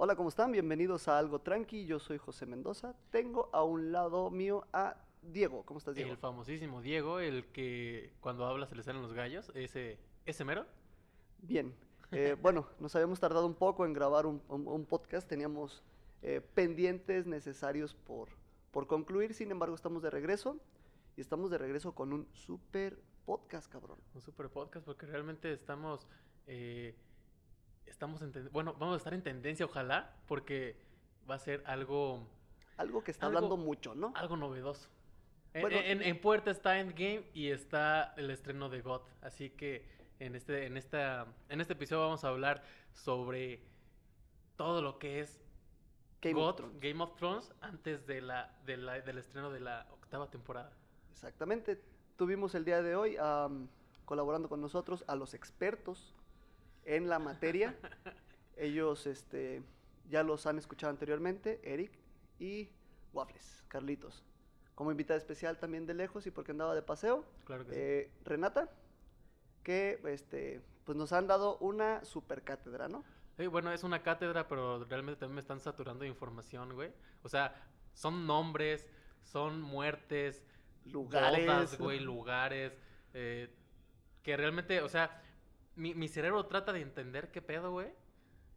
Hola, ¿cómo están? Bienvenidos a Algo Tranqui. Yo soy José Mendoza. Tengo a un lado mío a Diego. ¿Cómo estás, Diego? El famosísimo Diego, el que cuando habla se le salen los gallos, ese, ese mero. Bien. Eh, bueno, nos habíamos tardado un poco en grabar un, un- un podcast. Teníamos eh, pendientes necesarios por, por concluir. Sin embargo, estamos de regreso. Y estamos de regreso con un super podcast, cabrón. Un super podcast porque realmente estamos, eh, estamos en, bueno, vamos a estar en tendencia, ojalá, porque va a ser algo, Algo que está Algo- hablando mucho, ¿no? algo novedoso. En, Bueno, en- en puerta está Endgame y está el estreno de God, así que en este, en esta, en este episodio vamos a hablar sobre todo lo que es Game God, of Thrones. Game of Thrones antes de la, de la- del estreno de la octava temporada. Exactamente. Tuvimos el día de hoy colaborando con nosotros a los expertos en la materia. Ellos este, ya los han escuchado anteriormente, Eric y Waffles, Carlitos. Como invitada especial también de lejos y porque andaba de paseo, Claro que sí. eh, Renata, que este, pues nos han dado una super cátedra, ¿no? Sí, bueno, es una cátedra, pero realmente también me están saturando de información, güey. O sea, son nombres, son muertes, Lugares. bodas, güey, lugares, eh, que realmente, o sea, mi, mi cerebro trata de entender qué pedo, güey.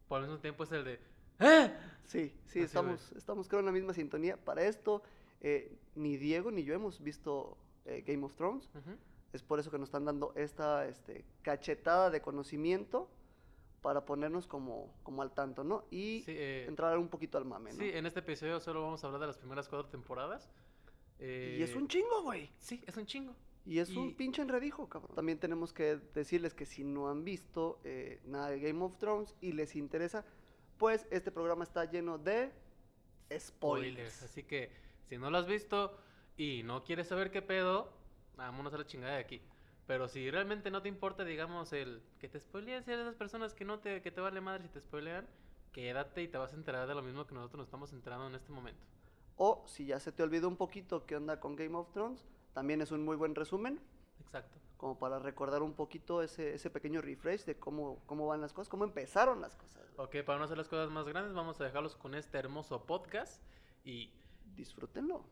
Por al mismo tiempo es el de... ¡Eh! Sí, sí, Así, estamos, estamos creo en la misma sintonía. Para esto, eh, ni Diego ni yo hemos visto eh, Game of Thrones. Es por eso que nos están dando esta este, cachetada de conocimiento para ponernos como, como al tanto, ¿no? Y Sí, eh, entrar un poquito al mame, ¿no? sí, en este episodio solo vamos a hablar de las primeras cuatro temporadas. y es Eh, un chingo, güey. Sí, es un chingo. Y es un pinche enredijo, cabrón. También tenemos que decirles que si no han visto eh, nada de Game of Thrones y les interesa, pues este programa está lleno de spoilers. Así que si no lo has visto y no quieres saber qué pedo, vámonos a la chingada de aquí. Pero si realmente no te importa, digamos, el que te spoileen, si eres de esas personas que no te, que te vale madre si te spoilean, quédate y te vas a enterar de lo mismo que nosotros nos estamos enterando en este momento. O si ya se te olvidó un poquito qué onda con Game of Thrones, también es un muy buen resumen, Exacto. como para recordar un poquito ese, ese pequeño refresh de cómo, cómo van las cosas, cómo empezaron las cosas. güey. Ok, para no hacer las cosas más grandes, vamos a dejarlos con este hermoso podcast y Disfrútenlo.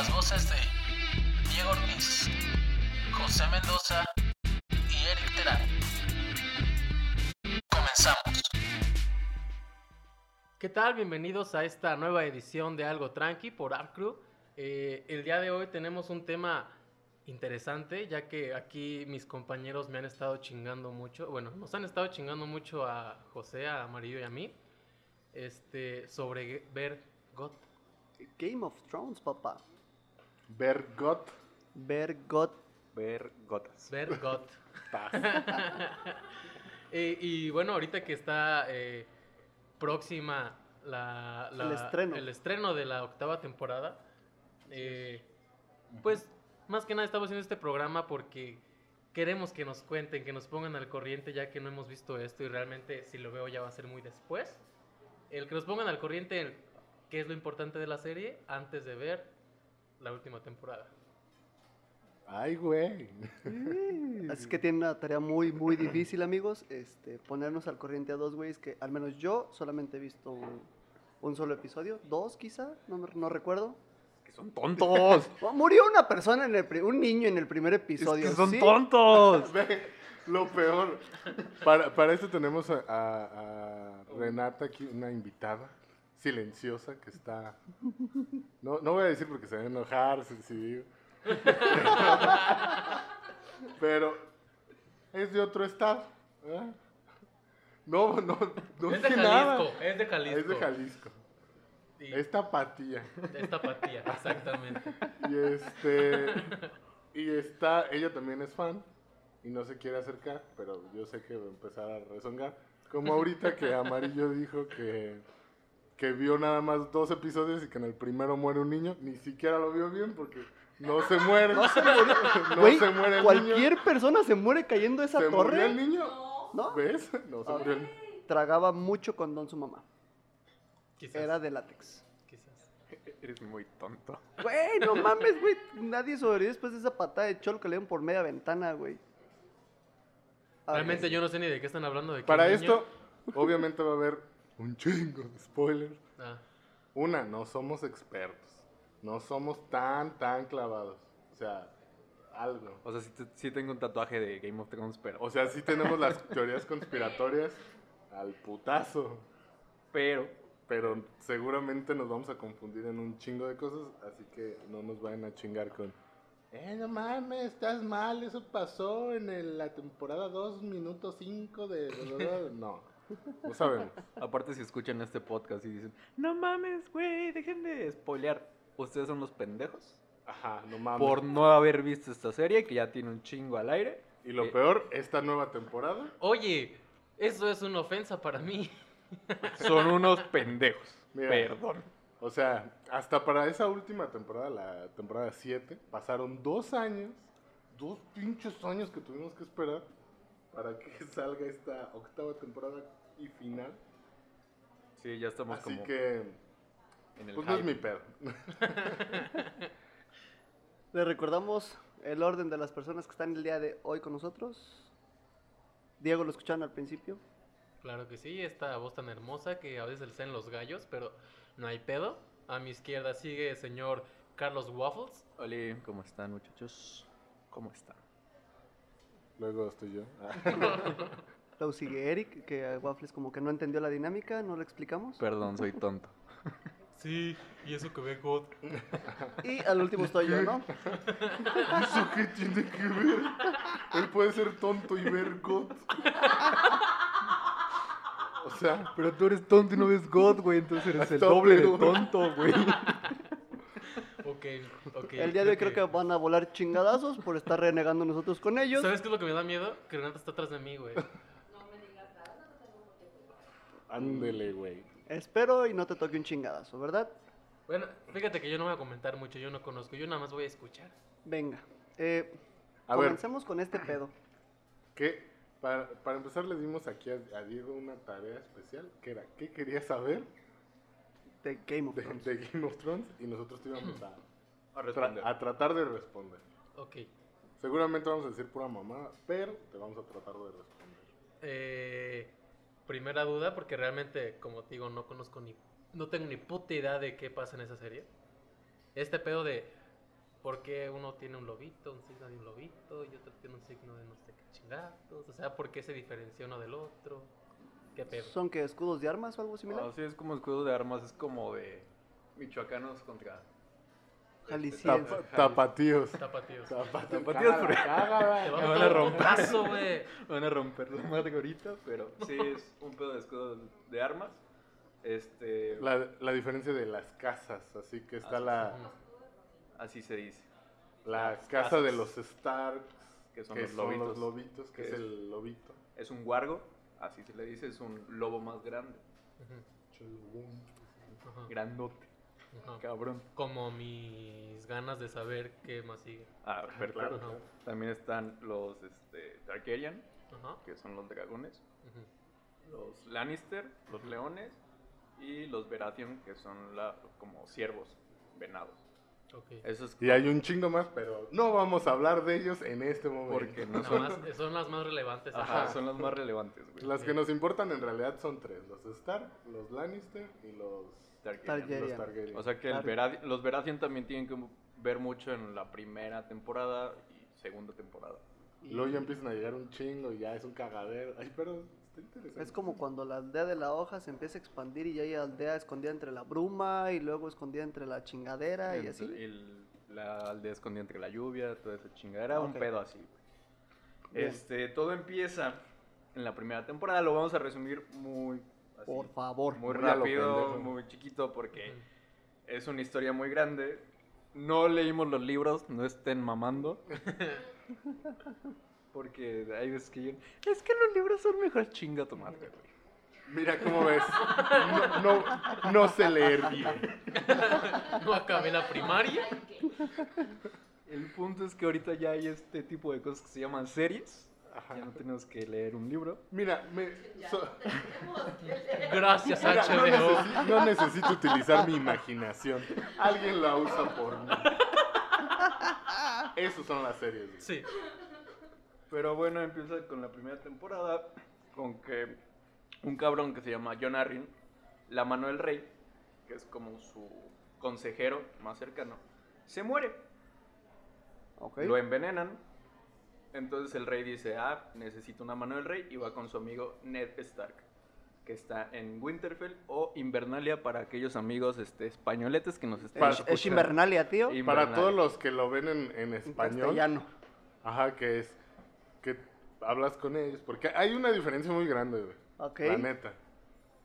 Las voces de Diego Ortiz, José Mendoza y Eric Terán. Comenzamos. ¿Qué tal? Bienvenidos a esta nueva edición de Algo Tranqui por Arcrew. Eh, el día de hoy tenemos un tema interesante, ya que aquí mis compañeros me han estado chingando mucho, bueno, nos han estado chingando mucho a José, a Amarillo y a mí, este, sobre ver God. Game of Thrones, papá. Bergot. Ver God. Ver gotas. Ver God. Eh, y bueno, ahorita que está eh, próxima la, El estreno. el estreno de la octava temporada, eh, pues más que nada estamos haciendo este programa porque queremos que nos cuenten, que nos pongan al corriente ya que no hemos visto esto y realmente si lo veo ya va a ser muy después. El que nos pongan al corriente en qué es lo importante de la serie antes de ver la última temporada. Ay, güey. Así que tienen una tarea muy, muy difícil, amigos. Este, ponernos al corriente a dos güeyes que al menos yo solamente he visto un, un solo episodio. Dos, quizá, no, me- no recuerdo. Que son tontos. Oh, Murió una persona, en el pri- un niño en el primer es episodio. que son ¿sí? tontos. Ve, lo peor. Para, para esto tenemos a, a- a Renata aquí, una invitada silenciosa que está. No, no voy a decir porque se va a enojar si, digo. Pero es de otro estado. ¿verdad? No, no, no es de nada. Jalisco, es de Jalisco. Es de Jalisco. Y- Es tapatía. Es tapatía, exactamente. Y este. Y está. Ella también es fan. Y no se quiere acercar. Pero yo sé que va a empezar a rezongar. Como ahorita que Amarillo dijo que. Que vio nada más dos episodios y que en el primero muere un niño. Ni siquiera lo vio bien porque no se muere. No se, muere el cualquier niño. persona se muere cayendo de esa ¿Se murió torre. el niño? ¿No? ¿Ves? No se murió el tragaba mucho condón su mamá. Quizás. Era de látex. Quizás. Eres muy tonto. Güey, no mames, güey. Nadie sobrevivió después de esa patada de cholo que le dieron por media ventana, güey. Realmente yo no sé ni de qué están hablando. De Para niño. esto, obviamente va a haber un chingo de spoilers. Ah, Una, no somos expertos. No somos tan, tan clavados. O sea, algo. O sea, sí, te- sí tengo un tatuaje de Game of Thrones, pero... O sea, sí tenemos las teorías conspiratorias al putazo. Pero... Pero seguramente nos vamos a confundir en un chingo de cosas. Así que no nos vayan a chingar con. Eh, no mames, estás mal. Eso pasó en el- la temporada 2, minuto 5 de. No, no sabemos. Aparte, si escuchan este podcast y dicen, no mames, güey, dejen de spoilear. Ustedes son los pendejos Ajá, no mames. por no haber visto esta serie que ya tiene un chingo al aire. Y lo Eh, peor, esta nueva temporada. Oye, eso es una ofensa para mí. Son unos pendejos. Mira. Perdón. O sea, hasta para esa última temporada, la temporada 7, pasaron dos años, dos pinches años que tuvimos que esperar para que salga esta octava temporada y final. Sí, ya estamos Así como que, en el pues no es mi pedo. Le recordamos el orden de las personas que están el día de hoy con nosotros. Diego lo escucharon al principio. Claro que sí, esta voz tan hermosa que a veces le en los gallos, pero no hay pedo. A mi izquierda sigue el señor Carlos Waffles. Hola, ¿cómo están, muchachos? ¿Cómo están? Luego estoy yo. Luego sigue Eric, que a Waffles como que no entendió la dinámica, no lo explicamos. Perdón, soy tonto. Sí, y eso que ve God. Y al último estoy yo, ¿no? ¿Eso qué tiene que ver? Él puede ser tonto y ver God. O sea, Pero tú eres tonto y no ves God, güey, entonces eres el doble de tonto, güey. Ok, ok. El día de hoy creo que van a volar chingadazos por estar renegando nosotros con ellos. ¿Sabes qué es lo que me da miedo? Que Renata está atrás de mí, güey. Ándele, güey. Espero y no te toque un chingadazo, ¿verdad? Bueno, fíjate que yo no voy a comentar mucho, yo no conozco, yo nada más voy a escuchar. Venga. Eh, A ver. comencemos con este pedo. ¿Qué? Para, para empezar, le dimos aquí a, a Diego una tarea especial, que era, ¿qué quería saber De Game of Thrones. de Game of Thrones? Y nosotros te íbamos a, A tra- a tratar de responder. Ok. Seguramente vamos a decir pura mamada, pero te vamos a tratar de responder. Eh, primera duda, porque realmente, como te digo, no conozco ni. No tengo ni puta idea de qué pasa en esa serie. Este pedo de. ¿Por qué uno tiene un lobito, un signo de un lobito, y otro tiene un signo de no sé qué chingados? O sea, ¿por qué se diferencia uno del otro? ¿Qué pedo? ¿Son que escudos de armas o algo similar? Así es como escudo de armas, es como de michoacanos contra... Jalisco. tapatíos. Tapatíos. Tapatíos. Tapatíos. Te van a romper. güey. Van a romper la madre ahorita, pero sí es un pedo de escudo de armas. Este, La, la diferencia de las casas, así que está Así la, así se dice. la las casa casas. de los Starks, Que son que los son lobitos. los lobitos, que Que es es- el lobito. Es un guargo, así se le dice, es un lobo más grande, ajá, grandote, ajá. cabrón. Como mis ganas de saber qué más sigue. Ah, perfecto. Claro, Ajá. También están los este, Targaryen, Ajá. que son los dragones, los Lannister, los leones, y los Baratheon, que son la, como ciervos, venados. Ok. Eso es Y hay un chingo más, pero no vamos a hablar de ellos en este momento. porque no Nada son, más- son las más relevantes. ajá, ajá. son las más relevantes, güey. Las que nos importan en realidad son tres: los Stark, los Lannister y los, Targaryen. Targaryen. los Targaryen. O sea que el los Baratheon también tienen que ver mucho en la primera temporada y segunda temporada. Y luego ya empiezan a llegar un chingo y ya es un cagadero. Ay, pero está interesante. Es como cuando la aldea de la hoja se empieza a expandir y ya hay aldea escondida entre la bruma y luego escondida entre la chingadera y así. El- la aldea escondida entre la lluvia, toda esa chingadera, un Ok. pedo así. güey. Bien. Este, todo empieza en la primera temporada, lo vamos a resumir muy así, Por favor. muy rápido, muy chiquito porque es una historia muy grande. No leímos los libros, no estén mamando. Porque hay veces que yo, es que los libros son mejor chinga tu madre, güey. Mira cómo ves. No, no, no sé leer bien. No acabé la primaria. El punto es que ahorita ya hay este tipo de cosas que se llaman series. Ya no tenemos que leer un libro. Mira, me, so- Gracias, mira, no, HBO. necesi- no necesito utilizar mi imaginación. Alguien la usa por mí. Esas son las series. güey. Sí. Pero bueno, empieza con la primera temporada con que un cabrón que se llama John Arryn, la mano del rey, que es como su consejero más cercano, se muere. Ok. Lo envenenan. Entonces el rey dice, ah, necesito una mano del rey y va con su amigo Ned Stark, que está en Winterfell o Invernalia para aquellos amigos este, españoletes que nos están Para- Es, escuchando. es Invernalia, tío. Para Invernalia. todos los que lo ven en, en En español, castellano. ajá, que es que hablas con ellos, porque hay una diferencia muy grande, güey. Ok. La neta.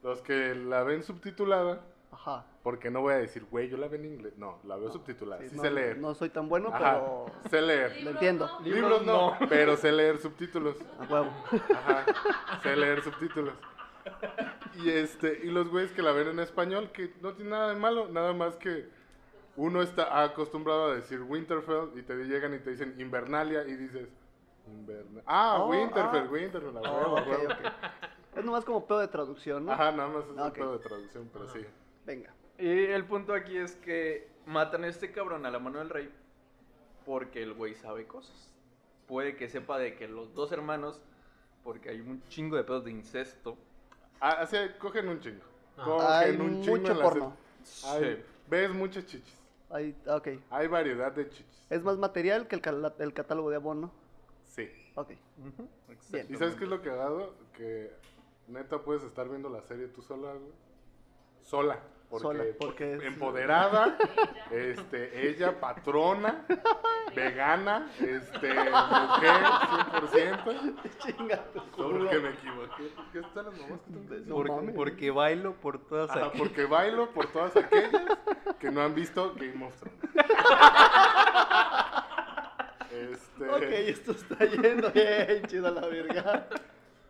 Los que la ven subtitulada, Ajá. porque no voy a decir, güey, yo la veo en inglés. No, la veo subtitulada. Sí, no, sé leer. no soy tan bueno, Ajá, pero sé leer. lo entiendo. Libros no, pero sé leer subtítulos. A huevo. Ajá, sé leer subtítulos. Y este, y los güeyes que la ven en español, que no tiene nada de malo, nada más que uno está acostumbrado a decir Winterfell y te llegan y te dicen Invernalia y dices Inverna- Ah, Oh, Winterfell, ah. Winterfell, a Oh, huevo, ok. Es nomás como pedo de traducción, ¿no? Ajá, nada más es un pedo de traducción, pero sí. Venga. Y el punto aquí es que matan a este cabrón a la mano del rey porque el güey sabe cosas. Puede que sepa de que los dos hermanos, porque hay un chingo de pedos de incesto. Ah, así, cogen un chingo. Ah. Cogen Hay un chingo mucho en la porno. serie. Ay, Ves muchas chichis. Ok. Hay variedad de chichis. Es más material que el, el catálogo de abono. Sí. Ok. Bien. ¿Y sabes qué es lo que ha dado? Que neta puedes estar viendo la serie tú sola, güey. Sola. Porque, Sola, porque es- empoderada, este, ella patrona, vegana, este, mujer, 100%. Chinga. Solo que me equivoqué. ¿Por qué están las mamás que? No Porque, porque bailo por todas Ajá, aquí. porque bailo por todas aquellas que no han visto Game of Thrones. Este, Ok, esto está yendo bien, chida la verga.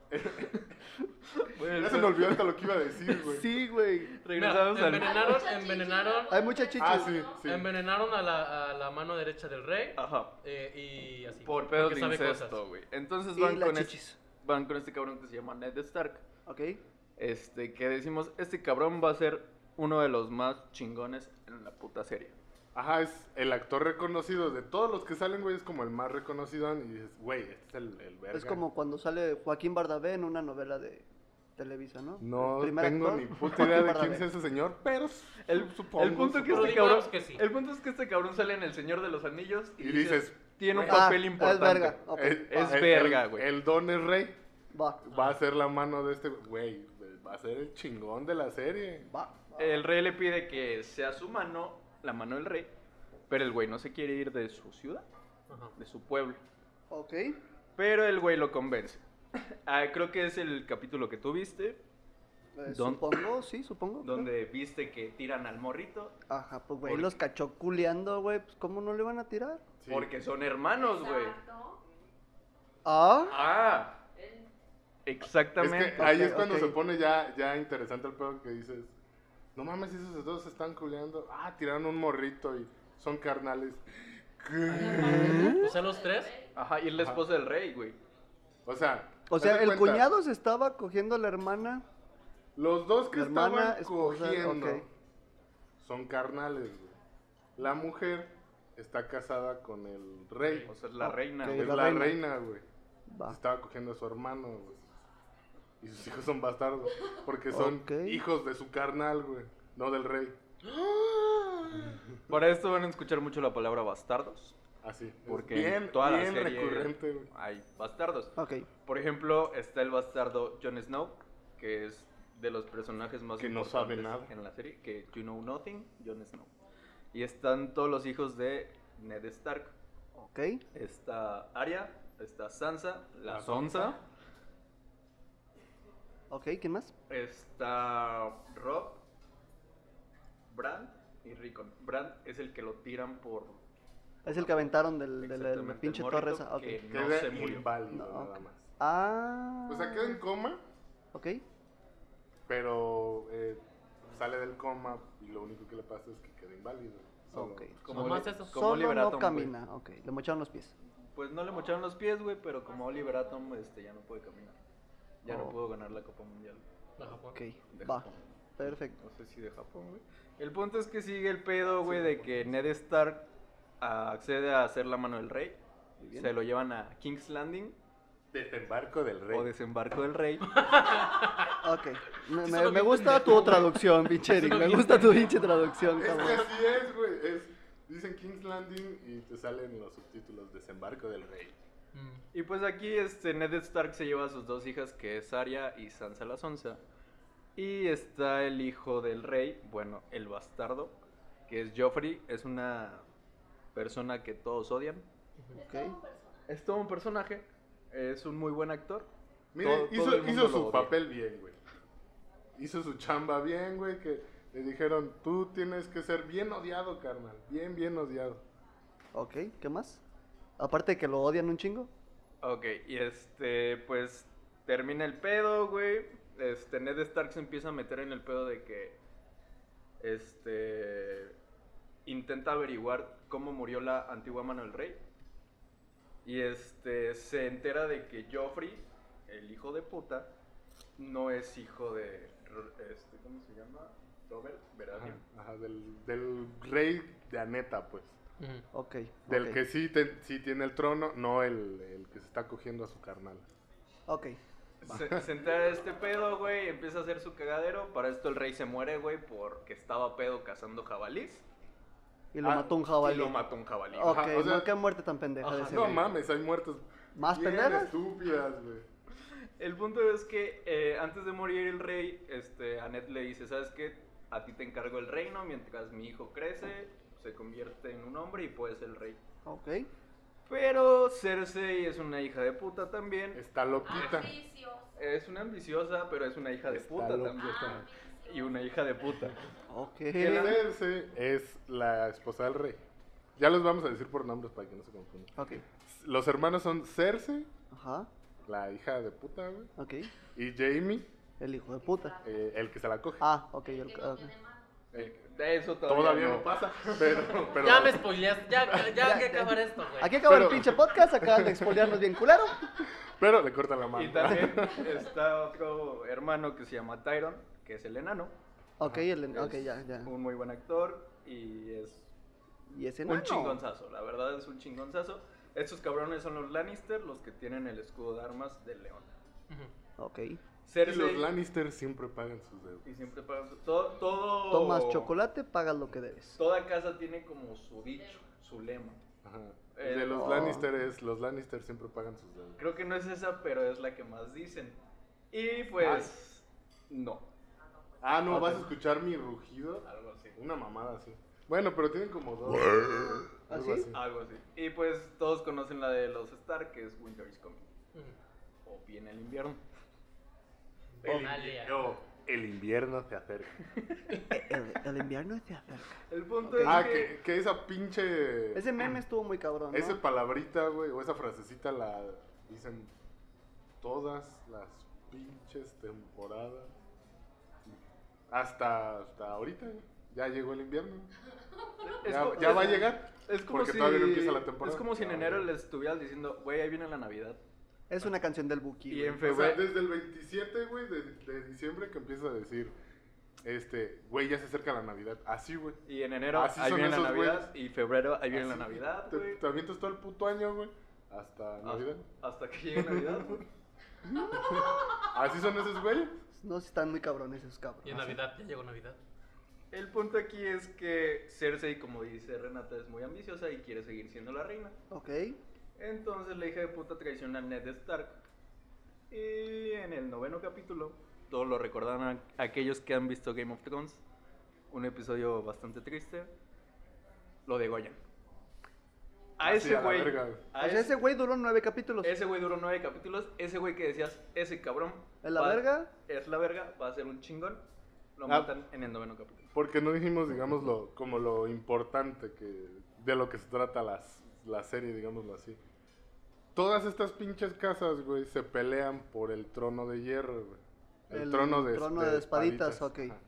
Ya se me olvidó hasta lo que iba a decir, güey. Sí, güey. Mira, Regresamos al... envenenaron, envenenaron, Hay mucha chichis. Ah, sí, sí. envenenaron a la, a la mano derecha del rey Ajá. eh, y así. Por porque de incesto, güey. Entonces van con, este, van con este cabrón que se llama Ned Stark. Ok. Este, que decimos, este cabrón va a ser uno de los más chingones en la puta serie. Ajá, es el actor reconocido. De todos los que salen, güey, es como el más reconocido. Y dices, güey, este es el, el verga. Es como cuando sale Joaquín Bardabé en una novela de Televisa, ¿no? No El tengo actor, ni puta idea de quién es ese señor, pero El, supongo. el punto que este cabrón, que sí. el punto es que este cabrón sale en El Señor de los Anillos y, Y dices, tiene un güey, papel Ah, importante. Es verga. ok. el- Es el- verga, el- güey. El don es rey. Va. Va a ser la mano de este, güey. Va a ser el chingón de la serie. Va. El rey le pide que sea su mano, la mano del rey, pero el güey no se quiere ir de su ciudad, Ajá. de su pueblo. Ok. Pero el güey lo convence. Ah, creo que es el capítulo que tú viste, Eh, Don- Supongo, sí, supongo. creo. donde viste que tiran al morrito, Ajá, pues güey, Porque- los cachó culeando, güey. Pues ¿cómo no le van a tirar? Sí. porque son hermanos, güey. Ah. Ah, Es exactamente. que ahí es cuando se pone ya, ya interesante el pedo que dices, no mames, esos dos se están culeando. Ah, tiraron un morrito y son carnales. O sea, los tres. Ajá, y es la esposa del rey, güey. O sea, O sea, el cuenta, cuñado se estaba cogiendo a la hermana. Los dos que La estaban esposa, cogiendo son carnales, güey. La mujer está casada con el rey. O sea, es la reina, güey. es la la reina. reina, güey. Va. Estaba cogiendo a su hermano, güey. Y sus hijos son bastardos. Porque son hijos de su carnal, güey. No del rey. Para esto van a escuchar mucho la palabra bastardos. Así. es Porque bien, en toda bien la serie recurrente, güey. hay bastardos. Ok. Por ejemplo, está el bastardo Jon Snow, que es de los personajes más Que no sabe importantes nada. en la serie, que You Know Nothing, Jon Snow. Y están todos los hijos de Ned Stark. Ok. Está Arya, está Sansa, la, La Sonsa, Sonsa. Ok, ¿quién más? está Rob, Bran y Rickon. Bran es el que lo tiran por Es el que aventaron del, del, del exactamente, pinche torre esa. Ok. que no se murió. inválido, No, nada más. Ah. O sea, queda en coma, Ok. pero eh, sale del coma y lo único que le pasa es que queda inválido. Solo- Ok. Como Nomás li- eso. como Solo no camina. Ok. Le mocharon los pies. pues no le mocharon los pies, güey, pero como Oliver Atom este, ya no puede caminar. Ya Oh. no pudo ganar la Copa Mundial La Japón. Ok, de va. Japón. Perfecto. No sé si de Japón, güey. El punto es que sigue el pedo, güey, de que Ned Stark ah, accede a hacer la mano del rey. Se lo llevan a King's Landing Desembarco del rey. o desembarco del rey. Ok. Me, Sí, me- me gusta tu traducción, pinche Me gusta tu pinche traducción, Es que cabrón. así es, güey. Es, dicen King's Landing y te salen los subtítulos Desembarco del rey. Mm. Y pues aquí este Ned Stark se lleva a sus dos hijas, que es Arya y Sansa la Sonsa. Y está el hijo del rey, bueno, el bastardo, que es Joffrey. Es una persona que todos odian. Es todo un personaje, es un muy buen actor. Mire, Todo- hizo, todo su papel bien, güey. Hizo su chamba bien, güey. Que le dijeron, tú tienes que ser bien odiado, carnal. Bien, bien odiado. Ok, ¿qué más? Aparte de que lo odian un chingo. Ok, y este, pues termina el pedo, güey. Este, Ned Stark se empieza a meter en el pedo de que, este, intenta averiguar cómo murió la antigua mano del rey. Y este, se entera de que Joffrey, el hijo de puta, no es hijo de, este, ¿cómo se llama? Robert Ajá, Baratheon. ajá, del, del rey de Aneta, pues. Del que sí, te- sí tiene el trono, no el, el que se está cogiendo a su carnal. Ok. Se, se entera de este pedo, güey, empieza a hacer su cagadero. Para esto el rey se muere, güey, porque estaba pedo cazando jabalís. Y lo Ah, mató un jabalí. Y lo mató un jabalí. Ok, Ajá, o sea- no, qué muerte tan pendeja de Ajá, ese No güey. mames, hay muertes ¿Más bien pendejas? estúpidas, güey. El punto es que eh, antes de morir el rey, este, Annette le dice, ¿sabes qué? A ti te encargo el reino mientras mi hijo crece, se convierte en un hombre y puedes ser el rey. Ok. Pero Cersei es una hija de puta también. Está loquita. Es una ambiciosa, pero es una hija de Está puta también. Y una hija de puta. Ok. Cersei es la esposa del rey. Ya los vamos a decir por nombres para que no se confundan. Ok. Los hermanos son Cersei, Ajá. la hija de puta, güey. Ok. Y Jamie, El hijo de puta. eh, el que se la coge. Ah, ok. el- ok. Eh, de eso todavía, Todavía no pasa, pero... pero Ya me spoileaste. Ya, ya, Ya, hay que acabar esto, güey. Aquí acaba Pero- el pinche podcast. Acaban de expoliarnos bien culero. pero le cortan la mano. Y también está otro hermano que se llama Tyron, que es el enano. Ok, el, ok, Es ya, ya. Un muy buen actor y es Y un enano. chingonzazo, la verdad es un chingonzazo. Estos cabrones son los Lannister, los que tienen el escudo de armas del león. Ujú. Y los Lannister siempre pagan sus deudas. y siempre pagan su- todo, todo Tomas chocolate, pagas lo que debes. Toda casa tiene como su dicho, su lema. Ajá. Eh, de los oh. Lannister es, los Lannister siempre pagan sus deudas. Creo que no es esa, pero es la que más dicen. Y pues no, Ah, no, vas a escuchar mi rugido. algo así. Una mamada así. Bueno, pero tienen como dos. ¿Ah, algo sí? así. Algo así. Y pues todos conocen la de los Stark, que es Winter is Coming. O viene el invierno. El, no, el invierno se acerca. El, el invierno se acerca. El punto es Ah, que... esa pinche. Ese meme estuvo muy cabrón, ¿no? Esa palabrita, güey, o esa frasecita la dicen todas las pinches temporadas. Hasta, hasta ahorita, güey. Ya llegó el invierno. Ya, co- ya es- va a llegar. Es como porque si, todavía no empieza la temporada. Es como si en enero les estuvieras diciendo, güey, ahí viene la Navidad. Es una canción del Buki. Y en O sea, febrero... desde el 27, güey, de, de diciembre que empieza a decir, este, güey, ya se acerca la Navidad. Así, güey. Y en enero, Así ahí viene la Navidad. Y febrero, ahí viene la Navidad, Te, güey. te avientas todo el puto año, güey. Hasta Navidad. Hasta, hasta que llegue Navidad. güey. Así son esos güeyes. No, sí están muy cabrones esos cabrones. Y en Navidad, ya llegó Navidad. El punto aquí es que Cersei, como dice Renata, es muy ambiciosa y quiere seguir siendo la reina. Ok. Entonces la hija de puta traiciona a Ned Stark. Y en el noveno capítulo, todos lo recordarán a- aquellos que han visto Game of Thrones, un episodio bastante triste, lo degollan. A Así, ese güey, a ese- ese güey duró nueve capítulos. ese güey duró nueve capítulos, ese güey que decías, ese cabrón. ¿Es la va- verga? Es la verga, va a ser un chingón. Lo Ah. matan en el noveno capítulo. Porque no dijimos, digamos, lo, como lo importante que de lo que se trata las, la serie, digámoslo así. Todas estas pinches casas, güey, se pelean por el trono de hierro, güey. El, El trono de, trono de espaditas, ok. Ajá.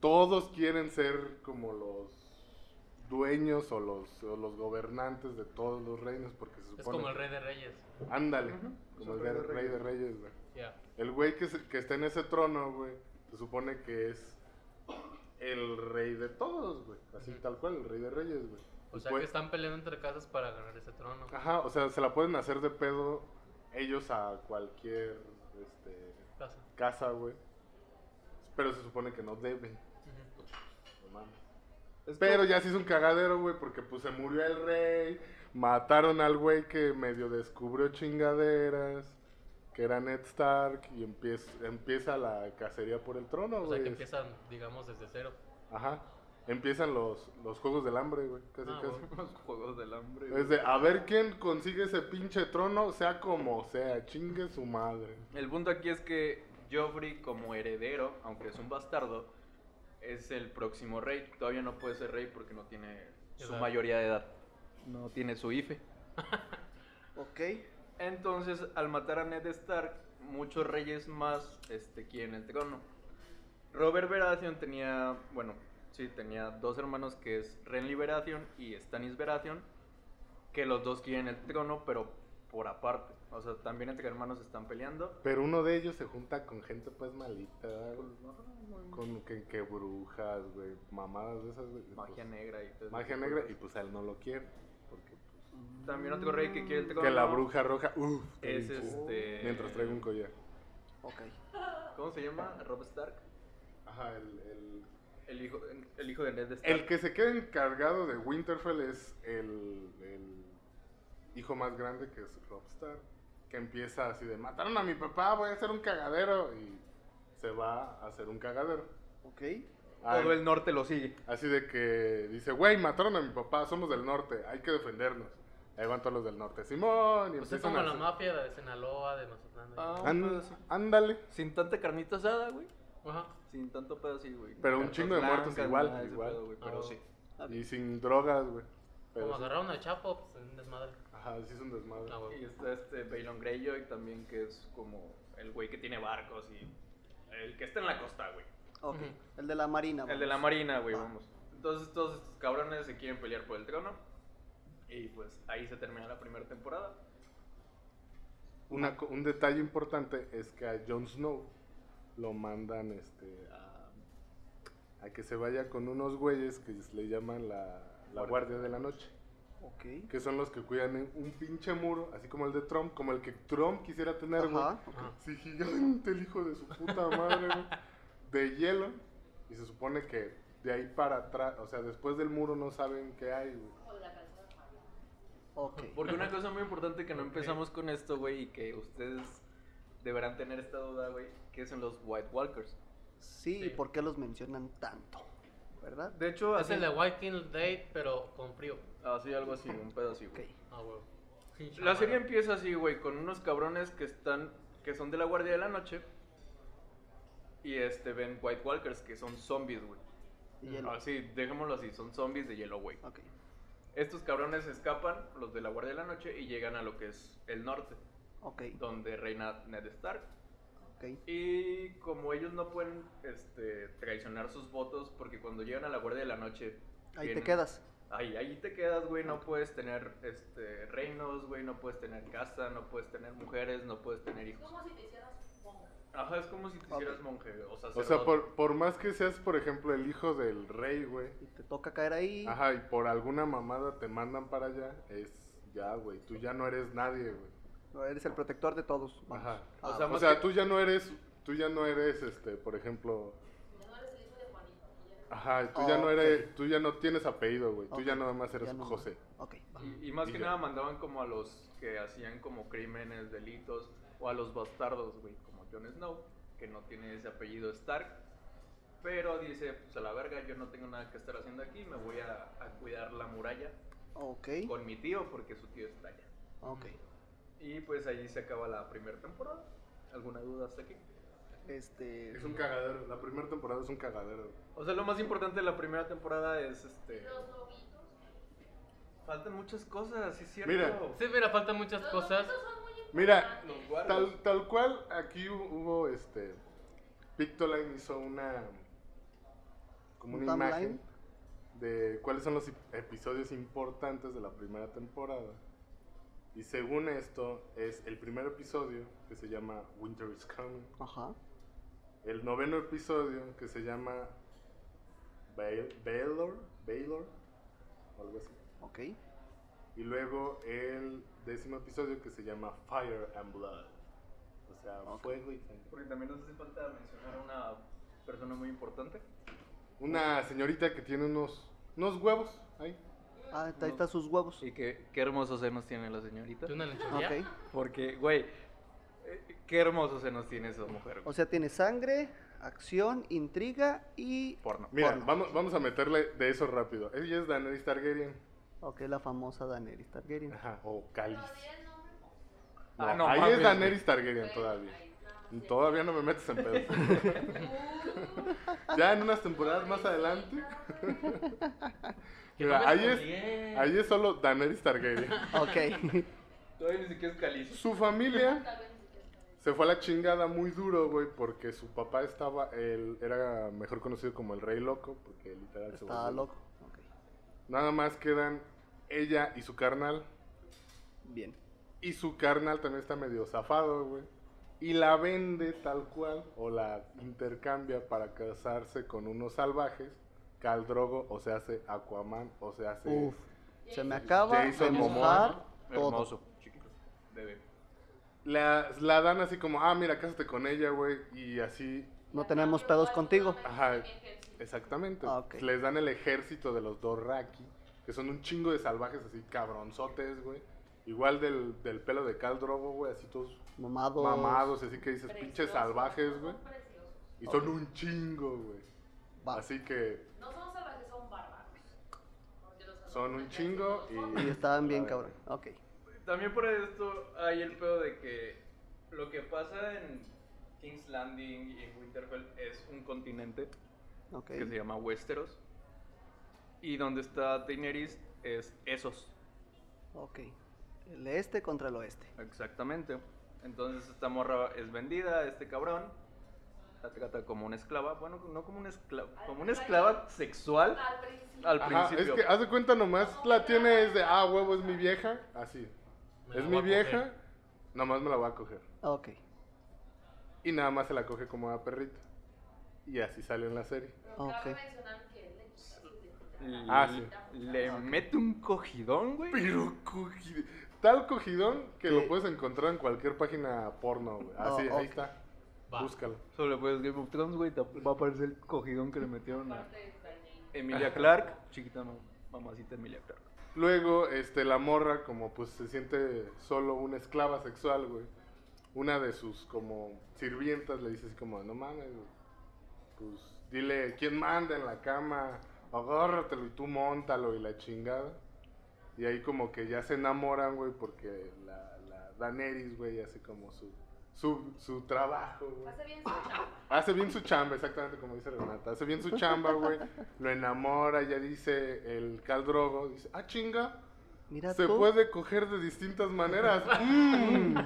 Todos quieren ser como los dueños o los, o los gobernantes de todos los reinos, porque se supone... Es como el rey de reyes. Ándale, como el el rey, rey de rey de reyes, güey. El güey que, se- que está en ese trono, güey, se supone que es el rey de todos, güey. Así tal cual, el rey de reyes, güey. O sea pues- que están peleando entre casas para ganar ese trono. Ajá, o sea, se la pueden hacer de pedo ellos a cualquier este, Casa. casa, güey. Pero se supone que no deben. No. Es Pero ya se hizo un cagadero, güey, porque pues se murió el rey, mataron al güey que medio descubrió chingaderas, que era Ned Stark, y empieza, empieza la cacería por el trono, O sea güey. que empiezan, digamos, desde cero. Ajá. Empiezan los, los juegos del hambre, güey. Casi, Ah, casi. bueno. Los juegos del hambre. Es de, a ver quién consigue ese pinche trono, sea como sea, chingue su madre. El punto aquí es que Joffrey como heredero, aunque es un bastardo, es el próximo rey. Todavía no puede ser rey porque no tiene su Edad. mayoría de edad. No tiene su IFE. Ok. Entonces, al matar a Ned Stark, muchos reyes más este, quieren el trono. Robert Baratheon tenía, bueno, sí, tenía dos hermanos que es Renly Baratheon y Stannis Baratheon, que los dos quieren el trono, pero por aparte. O sea, también entre hermanos están peleando. Pero uno de ellos se junta con gente pues malita. Con que, que brujas, güey, mamadas de esas. Magia pues, negra y todo Magia negra y pues a él no lo quiere. Porque pues, También otro rey que quiere el trono. que la bruja roja, uff, Es este. Mientras traigo un collar. Ok. ¿Cómo se llama? Rob Stark. Ajá, el, el, El hijo, el hijo de Ned Stark. el que se queda encargado de Winterfell es el, el hijo más grande que es Rob Stark. Que empieza así de, mataron a mi papá, voy a hacer un cagadero. Y se va a hacer un cagadero. Ok. Ah, Todo el norte lo sigue. Así de que dice, güey, mataron a mi papá, somos del norte, hay que defendernos. Ahí van todos los del norte. Simón, y Pues es como a la hacer- mafia de Sinaloa, de Mazatlán. Ah. Pues, ándale. Sin tanta carnita asada, güey. Ajá. Sin tanto pedo así, güey. Pero un chingo de muertos igual, igual. pedo, güey, pero Ah, sí. Y sin drogas, güey. Pero Como sí. agarraron al Chapo, pues un desmadre. Ajá, sí es un desmadre. Ah, Y está este Balon Greyjoy también, que es como el güey que tiene barcos y el que está en la costa, güey. Ok. El de la marina. El de vamos. la marina, güey, Ah. vamos. Entonces todos estos cabrones se quieren pelear por el trono. Y pues ahí se termina la primera temporada. Una co- un detalle importante es que a Jon Snow lo mandan este, a, a que se vaya con unos güeyes que le llaman la, la Guardia de la Noche. Ok. Que son los que cuidan en un pinche muro, así como el de Trump, como el que Trump quisiera tener, güey. Ajá. Ajá. Sí, gigante el hijo de su puta madre, güey. De hielo. Y se supone que de ahí para atrás, o sea, después del muro no saben qué hay, güey. Ok. Porque una cosa muy importante que no empezamos con esto, güey, y que ustedes deberán tener esta duda, güey, que son los White Walkers. Sí, Sí. ¿y por qué los mencionan tanto? ¿Verdad? De hecho, Es así, el de White Date, pero con frío. así algo así, un pedo así, Ok. güey. Ah. La serie empieza así, güey, con unos cabrones que están, que son de la Guardia de la Noche. Y este, ven White Walkers, que son zombies, güey. Así, dejémoslo así, son zombies de hielo, güey. Ok. Estos cabrones escapan, los de la Guardia de la Noche, y llegan a lo que es el norte, Ok. donde reina Ned Stark. Ok. Y como ellos no pueden este, traicionar sus votos, porque cuando llegan a la Guardia de la Noche... Ahí te quedas. Ahí, ahí te quedas, güey, no puedes tener este, reinos, güey, no puedes tener casa, no puedes tener mujeres, no puedes tener hijos. Como si te hicieras monje. Ajá, es como si te hicieras monje, o sea, O sea, por, por más que seas, por ejemplo, el hijo del rey, güey. Y te toca caer ahí. Ajá, y por alguna mamada te mandan para allá, es ya, güey. Tú ya no eres nadie, güey. No, Eres el protector de todos. vamos. Ajá. Ah, O sea, O más sea, que- tú ya no eres, tú ya no eres, este, por ejemplo, Ya no eres el hijo de Juanito. ajá, tú Ah, ya no eres, tú ya no tienes apellido, güey. Tú ya nada más eres no. José. Ok. va. Y, y más Y que ya. nada mandaban como a los que hacían como crímenes, delitos, o a los bastardos, güey, como Jon Snow, que no tiene ese apellido Stark. Pero dice, pues a la verga, yo no tengo nada que estar haciendo aquí, me voy a, a cuidar la muralla Ok. con mi tío, porque su tío está allá. Ok. Y pues ahí se acaba la primera temporada. ¿Alguna duda hasta aquí? Este. Es un cagadero. La primera temporada es un cagadero. O sea, lo más importante de la primera temporada es este. Los lobitos. Faltan muchas cosas, sí es cierto. Mira. Sí, mira, faltan muchas Los cosas. lobitos son muy Mira. Tal, tal cual, aquí hu- hubo, este, Pictoline hizo una, como ¿Un una imagen de cuáles son los ep- episodios importantes de la primera temporada. Y según esto, es el primer episodio que se llama Winter is Coming. Ajá. El noveno episodio que se llama Baylor, Baylor, o algo así. Ok. Y luego el décimo episodio que se llama Fire and Blood. O sea, Ok. fuego y sangre. Porque también nos hace falta mencionar a una persona muy importante. Una señorita que tiene unos, unos huevos ahí. Ah, ahí están sus huevos. Y qué, qué hermosos senos tiene la señorita. ¿De una lechonería? Ok. Porque, güey, eh, qué hermosos senos tiene esa mujer. O sea, tiene sangre, acción, intriga y... Porno. Mira, Porno. vamos, vamos a meterle de eso rápido. Ella es Daenerys Targaryen. Ok, la famosa Daenerys Targaryen. Ajá, o Khaleesi. Ah, No, no ahí mames, es Daenerys Targaryen todavía. Todavía no me metes en pedo. ya en unas temporadas más adelante. Mira, no ahí es, ahí es solo Daenerys Targaryen. Ok. Todavía ni siquiera es calizo. Su familia se fue a la chingada muy duro, güey, porque su papá estaba, él era mejor conocido como el Rey Loco, porque literal se Estaba loco. Ok. Nada más quedan ella y su carnal. Bien. Y su carnal también está medio zafado, güey. Y la vende tal cual, o la intercambia para casarse con unos salvajes. Cal Drogo, o se hace Aquaman, o se hace. Uf. Se me acaba Jason de mojar todo. Hermoso, chiquito. Bebé. La, la dan así como, ah, mira, cásate con ella, güey. Y así, No tenemos pedos contigo. ajá, exactamente. Ah, ok. Les dan el ejército de los Dorraki, que son un chingo de salvajes así, cabronzotes, güey. Igual del, del pelo de Cal Drogo, güey, así todos Mamados. mamados, así que dices, pinches salvajes, güey. Son preciosos. Y son un chingo, güey. Va. Así que No son salvajes, son bárbaros. Porque los son un chingo y... Y estaban bien cabrón. Ok. También por esto hay el pedo de que lo que pasa en King's Landing y en Winterfell es un continente que se llama Westeros. Y donde está Daenerys es esos. Ok. El este contra el oeste. Exactamente. Entonces esta morra es vendida, este cabrón la trata como una esclava, bueno, no como una esclava, como una esclava sexual Al principio. al Ajá, es que haz de cuenta nomás la tiene es de, ah, huevo, es mi vieja, así. Me es mi vieja, coger. nomás me la voy a coger. Ok. Y nada más se la coge como a perrita. Y así sale en la serie. Pero cabe Ok. mencionar que le quita su identidad. Le, Ah, sí. le mete un cogidón, güey. Pero cogi- tal cogidón que ¿Qué? lo puedes encontrar en cualquier página porno, güey. Así, Oh, ahí está. Va. Búscalo. Solo puedes Game of Thrones, güey, te va a aparecer el cogidón que le metieron a. Emilia Clark, chiquita ma- mamacita Emilia Clark. Luego, este, la morra, como pues se siente solo una esclava sexual, güey. Una de sus como sirvientas le dice así como, no mames, güey, pues dile quién manda en la cama, agárratelo y tú montalo y la chingada. Y ahí como que ya se enamoran, güey, porque la, la Daenerys, güey, hace como su, su, su trabajo, güey. Hace bien su chamba. Hace bien su chamba, exactamente como dice Renata. Hace bien su chamba, güey. Lo enamora, ya dice el Caldrogo. Dice, ah, chinga. Mira Se tú. puede coger de distintas maneras. Mm.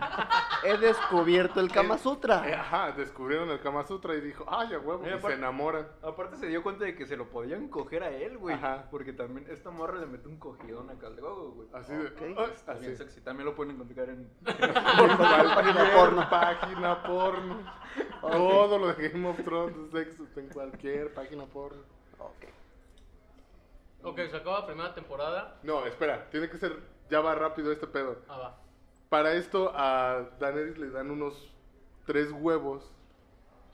He descubierto el Kama Eh, Sutra. Ajá, descubrieron el Kama Sutra y dijo, ay, a huevo. Mira, Y se enamoran. Aparte se dio cuenta de que se lo podían coger a él, güey. Ajá. Porque también esta morra le mete un cogidón a Caldrogo, güey. Así de, Está bien así. sexy. También lo pueden encontrar en... Cualquier página porno. Página porno. Ok. Todo lo de Game of Thrones de sexo en cualquier página porno. Ok. Ok, se acaba la primera temporada. No, espera, tiene que ser, ya va rápido este pedo. Ah, va. Para esto a Daenerys le dan unos tres huevos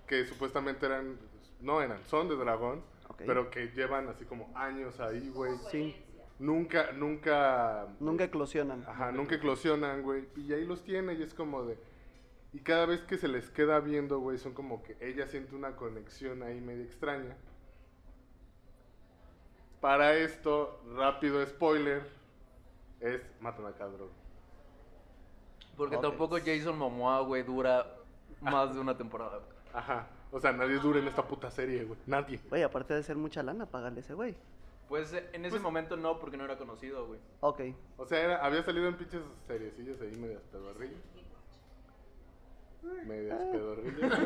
que supuestamente eran, no eran, son de dragón, Ok. pero que llevan así como años ahí, güey. Sí. Nunca, nunca, Nunca eclosionan. ajá, nunca eclosionan, güey. Y ahí los tiene y es como de... Y cada vez que se les queda viendo, güey, son como que ella siente una conexión ahí medio extraña. Para esto, rápido spoiler, es matan a Cadro. Porque tampoco Jason Momoa, güey, dura más de una temporada. güey. Ajá. O sea, nadie dura en esta puta serie, güey. Nadie. Güey, aparte de ser mucha lana, pagarle ese güey. Pues eh, en ese Pues- momento no, porque no era conocido, güey. Ok. O sea, era- había salido en pinches seriecillas ahí medias pedorrillas. Medias pedorrillas.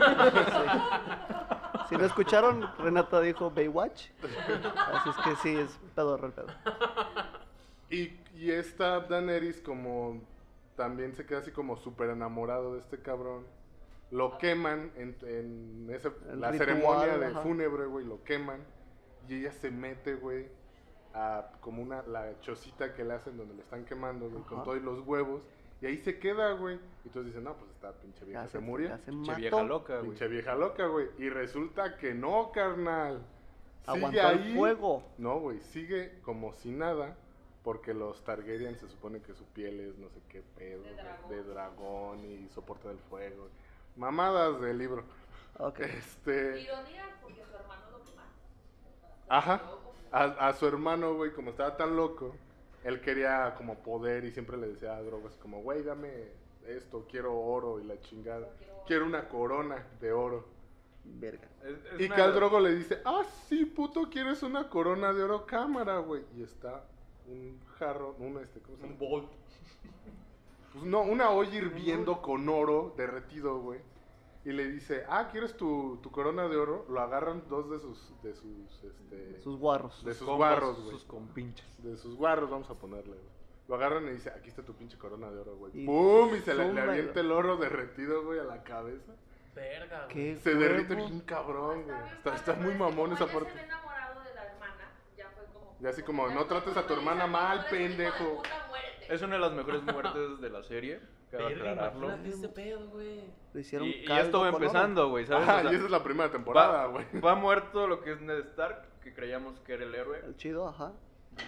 Si no escucharon, Renata dijo Baywatch. Así es que sí, es pedorro el pedo. Y, y esta Daenerys como también se queda así como súper enamorado de este cabrón. Lo queman en, en ese- la ritual, ceremonia de ajá. fúnebre, güey, lo queman. Y ella se mete, güey, a como una, la chocita que le hacen donde le están quemando, güey, con todos los huevos. Y ahí se queda, güey. Y todos dicen, no, pues esta pinche vieja se se, murió. se Pinche mató. vieja loca, güey. Pinche vieja loca, güey. Y resulta que no, carnal. Sigue Aguantó ahí. el fuego. No, güey, sigue como si nada. Porque los Targaryen se supone que su piel es no sé qué pedo, De dragón. de dragón y soporta del fuego. Mamadas del libro. Ok. Este. Ironía porque su hermano lo quema. Ajá. A, a su hermano, güey, como estaba tan loco, él quería como poder y siempre le decía a Drogo así como, güey, dame esto, quiero oro y la chingada. Quiero una corona de oro. Verga. Es- es Y Drogo le dice, ah, sí, puto, quieres una corona de oro cámara, güey. Y está un jarro, un este, ¿cómo se llama? Un bolt. Pues no, una olla hirviendo con oro derretido, güey. Y le dice, ah, ¿quieres tu, tu corona de oro? Lo agarran dos de sus, de sus, este, Sus guarros. de sus compas, guarros, güey. Sus compinches. De sus guarros, vamos a ponerle, güey. Lo agarran y dice, aquí está tu pinche corona de oro, güey. Y ¡Pum! Y se le, le avienta el oro derretido, güey, a la cabeza. Verga, güey. ¿Qué Se derrite bien cabrón, güey. Está, está muy mamón esa parte. se ve enamorado de la hermana, ya fue como... Ya así como, ya no trates a tu hermana mal, "No, eres un hijo de pendejo". Es una de las mejores muertes de la serie. Cabe aclararlo. imagínate ese pedo, güey. Lo hicieron Y, y caldo esto va con empezando, güey, ¿sabes? Ajá, O sea, y esa es la primera temporada, va, güey. va muerto lo que es Ned Stark, que creíamos que era el héroe. El chido, ajá.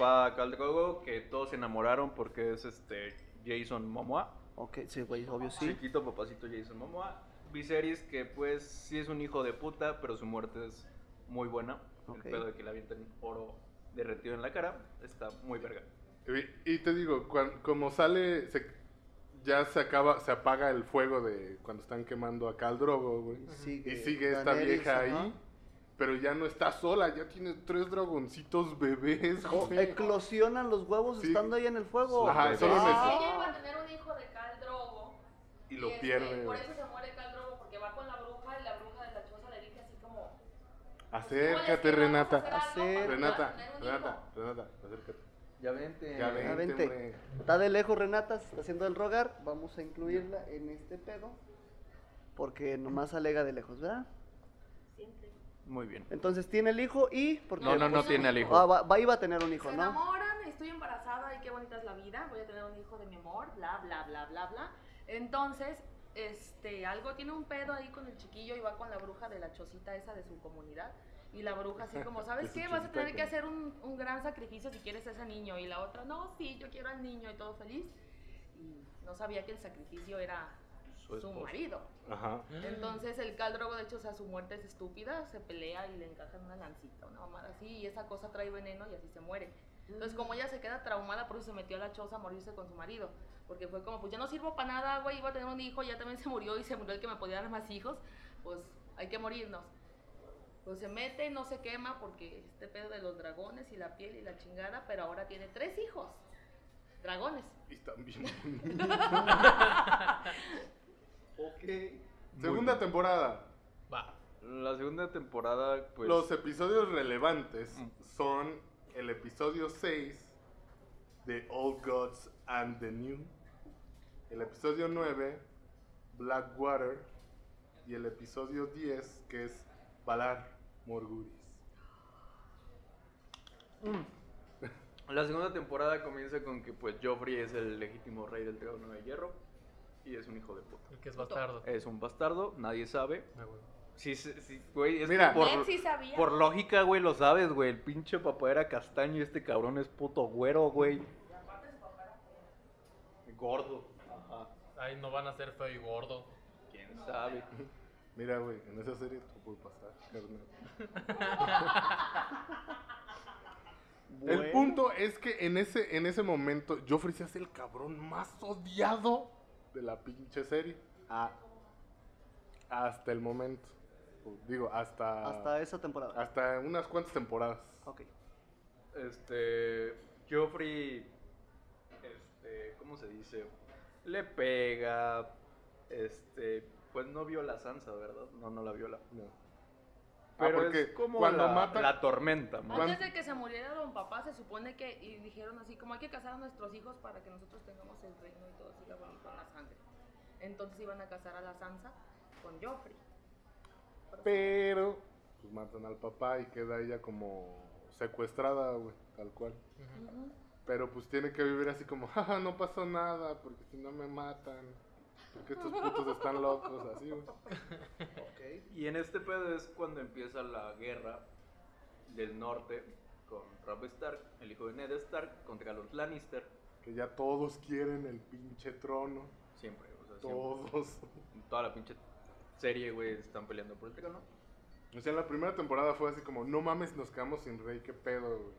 Va Khal Drogo, que todos se enamoraron porque es este Jason Momoa. Ok, sí, güey, obvio sí. Chiquito papacito Jason Momoa. Viserys, que pues sí es un hijo de puta, pero su muerte es muy buena. Ok. El pedo de que le avienten oro derretido en la cara está muy verga. Y, y te digo, cuan- como sale, se- ya se acaba, se apaga el fuego de cuando están quemando a Khal Drogo, güey. Sigue Y sigue esta Daenerys, vieja ahí, pero ya no está sola, ya tiene tres dragoncitos bebés, Oh, güey. eclosionan los huevos Sí. estando ahí en el fuego. Ajá, solo Ah. Ella iba a tener un hijo de Khal Drogo. Y lo este, pierde, Por eso se muere Khal Drogo, porque va con la bruja y la bruja de la choza le dice así como... Acércate, "Igual es que vamos a Renata. para Renata, Renata, hijo". Renata, acércate. Ya vente. Ya vente, vente. hombre. Está de lejos Renata, se está haciendo el rogar. Vamos a incluirla en este pedo. Porque nomás alega de lejos, ¿verdad? Siempre. Muy bien. Entonces tiene el hijo y... ¿por qué? No, no, no Pues, tiene al hijo. Ah, va, va- iba a tener un hijo, Se ¿no? enamoran, estoy embarazada y qué bonita es la vida, voy a tener un hijo de mi amor, bla, bla, bla, bla, bla. Entonces, este, algo tiene un pedo ahí con el chiquillo y va con la bruja de la chocita esa de su comunidad. Y la bruja así como, ¿sabes qué? Vas a tener que hacer un, un gran sacrificio si quieres a ese niño. Y la otra, no, sí, yo quiero al niño y todo feliz. Y no sabía que el sacrificio era Su su, marido. Ajá. Entonces el caldrogo, de hecho, o sea, su muerte es estúpida, se pelea y le encajan una lancita, una mamada así, y esa cosa trae veneno y así se muere. Entonces, como ella se queda traumada, por eso se metió a la choza a morirse con su marido. Porque fue como, pues ya no sirvo para nada, güey, iba a tener un hijo, ya también se murió y se murió el que me podía dar más hijos, pues hay que morirnos. Pues se mete, no se quema porque este pedo de los dragones y la piel y la chingada, pero ahora tiene tres hijos. Dragones. Y están bien Ok. Segunda temporada. Va. La segunda temporada, pues. Los episodios relevantes Mm. son el episodio 6 de Old Gods and the New, el episodio 9, Blackwater, y el episodio 10, que es Valar Morgulis. La segunda temporada comienza con que pues Joffrey es el legítimo rey del trono de hierro y es un hijo de puta. El que es bastardo. Es un bastardo, nadie sabe. Ah, güey. Sí, güey, es que Mira. por, Ned sí sabía. por lógica, güey, lo sabes, güey. El pinche papá era castaño y este cabrón es puto güero, güey. Gordo. Ajá. Ay, no van a ser feo y gordo. ¿Quién sabe? Mira, güey, en esa serie todo puede pasar, carnal. El punto es que en ese, en ese momento Joffrey se hace el cabrón más odiado de la pinche serie. A- hasta el momento. Digo, hasta, Hasta esa temporada. hasta unas cuantas temporadas. Ok. Este. Joffrey. Este. ¿Cómo se dice? Le pega. Este. Pues no viola a Sansa, ¿verdad? No, no la viola. No. Pero porque es como cuando la, matan- la tormenta, ¿no? Antes de que se muriera don papá, se supone que y dijeron así, como hay que casar a nuestros hijos para que nosotros tengamos el reino y todo siga bonito en la sangre. Entonces iban a casar a la Sansa con Joffrey. Pero pues matan al papá y queda ella como secuestrada, güey, tal cual. Pero pues tiene que vivir así como, jaja, no pasó nada, porque si no me matan. Porque estos putos están locos, así, güey. Ok. Y en este pedo es cuando empieza la guerra del norte con Robb Stark, el hijo de Ned Stark, contra los Lannister. Que ya todos quieren el pinche trono. Siempre, o sea, siempre. Todos. En toda la pinche serie, güey, están peleando por el trono. O sea, en la primera temporada fue así como, no mames, nos quedamos sin rey, qué pedo, güey.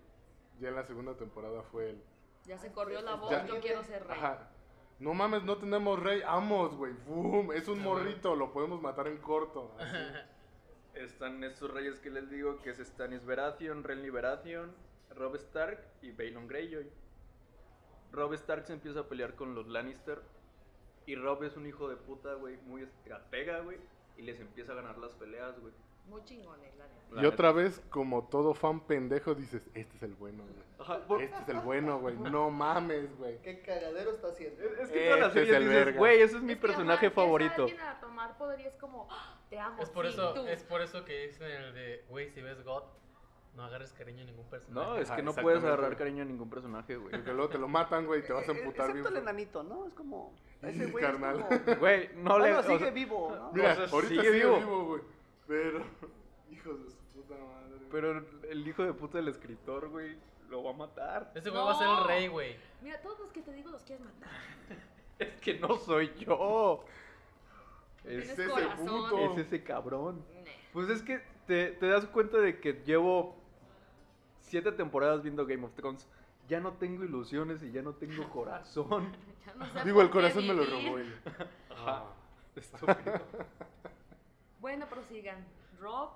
Ya en la segunda temporada fue el, Ya se corrió la voz, Ya- yo quiero ser rey. ajá. No mames, no tenemos rey, amos, güey. ¡Fum! Es un Ah, morrito, lo podemos matar en corto. así. Están estos reyes que les digo, que es Stannis Baratheon, Renly Baratheon, Robb Stark y Balon Greyjoy. Robb Stark se empieza a pelear con los Lannister y Robb es un hijo de puta, güey, muy estratega, güey, y les empieza a ganar las peleas, güey. Muy chingones, la neta. La Y otra neta. vez, como todo fan pendejo, dices, este es el bueno, güey. Ajá, Este es el bueno, güey. No mames, güey. ¿Qué cagadero está haciendo? Es, es que toda la Este es serie el dices, verga. güey, ese es mi Es que, ajá, personaje empieza favorito. alguien a tomar poder y es como, "Ah, te amo. Es por sí, eso, tú". es por eso que dicen el de, güey, si ves God, no agarres cariño a ningún personaje. No, es Ajá, que no exactamente. puedes agarrar cariño a ningún personaje, güey. Porque luego te lo matan, güey, y te vas a Eh, emputar bien. Excepto el feo. enanito, ¿no? Es como. Ese güey es carnal. como- Güey, no le... Bueno, o sigue sea, vivo, ¿no? Mira, O sea, ahorita sigue sigue vivo. vivo, güey. Pero, hijos de su puta madre. Pero el hijo de puta del escritor, güey, lo va a matar. Ese güey va a ser el rey, güey. Mira, todos los que te digo los quieres matar. Es que no soy yo. Tienes Es, ese corazón. puto. es ese cabrón. Pues es que te, te das cuenta de que llevo siete temporadas viendo Game of Thrones. Ya no tengo ilusiones y ya no tengo corazón. Ya no sé Digo, el por qué corazón me lo vivir. robó él. Ajá. Estúpido. Bueno, prosigan. Rob,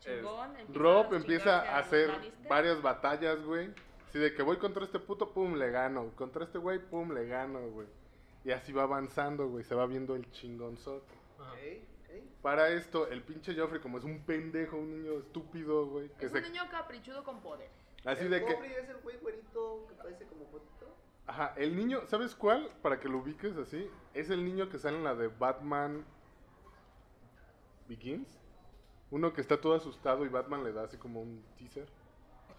chingón. empieza Rob a empieza a hacer Lannister. varias batallas, güey. Así de que voy contra este puto, pum, le gano. Contra este güey, pum, le gano, güey. Y así va avanzando, güey. Se va viendo el chingonzote. Para esto, el pinche Joffrey, como es un pendejo, un niño estúpido, güey. Que Es se... un niño caprichudo con poder. Así el de que... Joffrey es el güey güerito que parece como fotito. Ajá, el niño, ¿sabes cuál? Para que lo ubiques así. Es el niño que sale en la de Batman Begins. Uno que está todo asustado y Batman le da así como un teaser.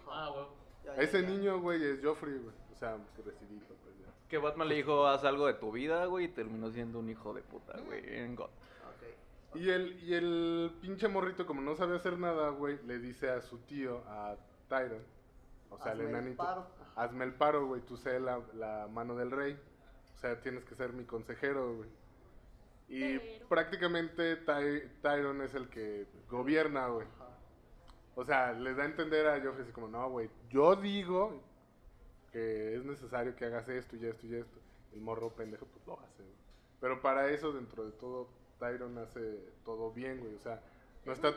Ah, güey. Ya, ya, Ese ya. niño, güey, es Joffrey, güey. O sea, crecidito, pues ya. que Batman le dijo, haz algo de tu vida, güey, y terminó siendo un hijo de puta, güey, en God. Ok. Y el, y el pinche morrito, como no sabe hacer nada, güey, le dice a su tío, a Tyron, o sea, Hazme el enanito, paro. hazme el paro, güey, tú sé la, la mano del rey. O sea, tienes que ser mi consejero, güey. Y Pero- prácticamente Ty- Tyron es el que gobierna, güey. O sea, les da a entender a Joffrey así como, no, güey, yo digo que es necesario que hagas esto y esto y esto. El morro pendejo, pues lo hace, güey. Pero para eso, dentro de todo, Tyron hace todo bien, güey. O sea, no es está,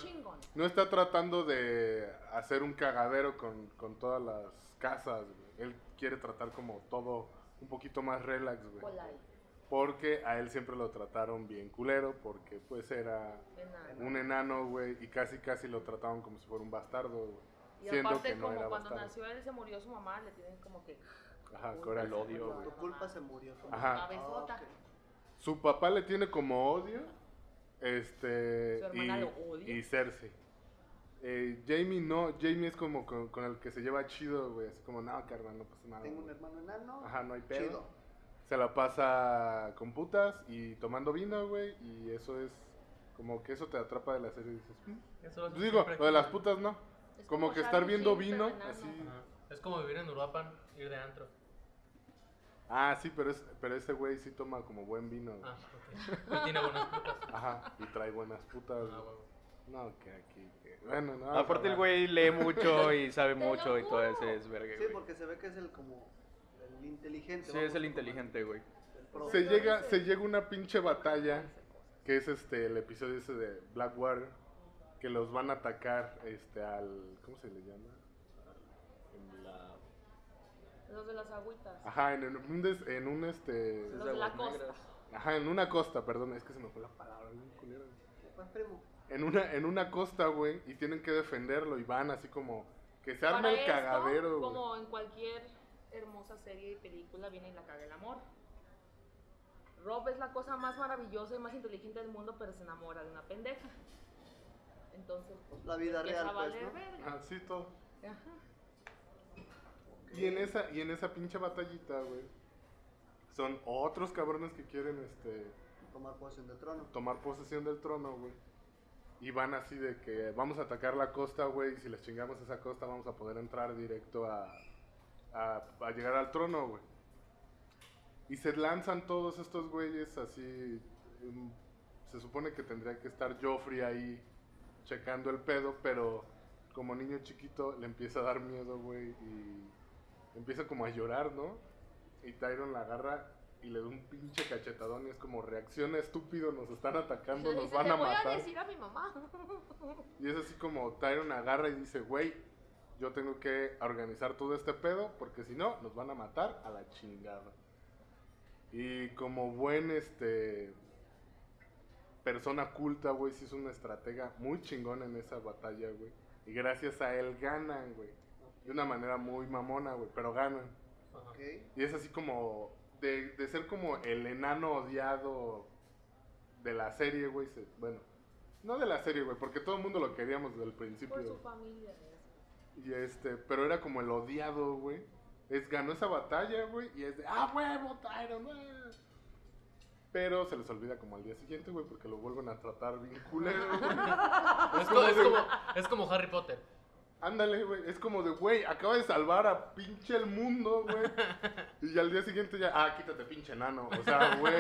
no está tratando de hacer un cagadero con, con todas las casas, güey. Él quiere tratar como todo un poquito más relax, güey. Polite. Porque a él siempre lo trataron bien culero, porque pues era enano. un enano, güey, y casi casi lo trataban como si fuera un bastardo, güey. Y Siendo aparte, que no como era cuando bastardo. nació él, se murió su mamá, le tienen como que Ajá, un coraje. El odio, por güey. Tu culpa se murió. Ajá. Cabezota. Ah, ok. Su papá le tiene como odio, este, Su hermana y, lo odia. y Cersei. Eh, Jamie no, Jamie es como con, con el que se lleva chido, güey, así como, no, carnal, no pasa nada. Tengo un güey". hermano enano. Ajá, no hay pedo. Chido. Se la pasa con putas y tomando vino, güey, y eso es como que eso te atrapa de la serie y dices, "Mm". Eso Pues digo, lo de las putas no. Es Como que estar viendo vino, así. Es como vivir en Uruapan, ir de antro. Ah, sí, pero, es, pero ese güey sí toma como buen vino. güey. Ah, ok. Y tiene buenas putas. Ajá, y trae buenas putas. Ah, güey. No, que aquí, que... Bueno, no. Aparte el güey lee mucho y sabe mucho y todo ese es verga, Sí, porque se ve que es el como inteligente. Sí, es el inteligente, güey. Se llega, se llega una pinche batalla, que es este, el episodio ese de Blackwater, que los van a atacar, este, al... ¿Cómo se le llama? En la... Los de las agüitas. Ajá, en, en un, des- en un, este... Los de la costa. Ajá, en una costa, perdón, es que se me fue la palabra, en una, en una costa, güey, y tienen que defenderlo y van así como que se arma Para el esto, cagadero, güey. Como en cualquier hermosa serie y película, viene y la caga el amor. Rob es la cosa más maravillosa y más inteligente del mundo, pero se enamora de una pendeja. Entonces, pues, La vida real, pues, ¿no? todo. Ajá. Y en esa, y en esa pinche batallita, güey, son otros cabrones que quieren este Tomar posesión del trono. tomar posesión del trono, güey. Y van así de que vamos a atacar la costa, güey, y si les chingamos esa costa vamos a poder entrar directo a, a, a llegar al trono, güey. Y se lanzan todos estos güeyes así. se supone que tendría que estar Joffrey ahí checando el pedo, pero como niño chiquito le empieza a dar miedo, güey, y empieza como a llorar, ¿no? Y Tyron la agarra y le da un pinche cachetadón y es como reacciona estúpido, nos están atacando, nos dice, van "Le a voy matar. a decir a mi mamá. Y es así como Tyron agarra y dice, güey, yo tengo que organizar todo este pedo porque si no, nos van a matar a la chingada. Y como buen este persona culta, güey, sí es una estratega muy chingona en esa batalla, güey. Y gracias a él ganan, güey. De una manera muy mamona, güey, pero ganan. Y es así como de, de ser como el enano odiado de la serie, güey. se- Bueno, no de la serie, güey, porque todo el mundo lo queríamos desde el principio. Por su güey. Y este, pero era como el odiado, güey. Es, ganó esa batalla, güey, y es de, ah, huevo, Tyron, ah". Pero se les olvida como al día siguiente, güey, porque lo vuelven a tratar bien culero, güey. Es, como, es, como, es como Harry Potter. Ándale, güey, es como de, güey, acaba de salvar a pinche el mundo, güey. Y al día siguiente ya, ah, quítate, pinche enano. O sea, güey,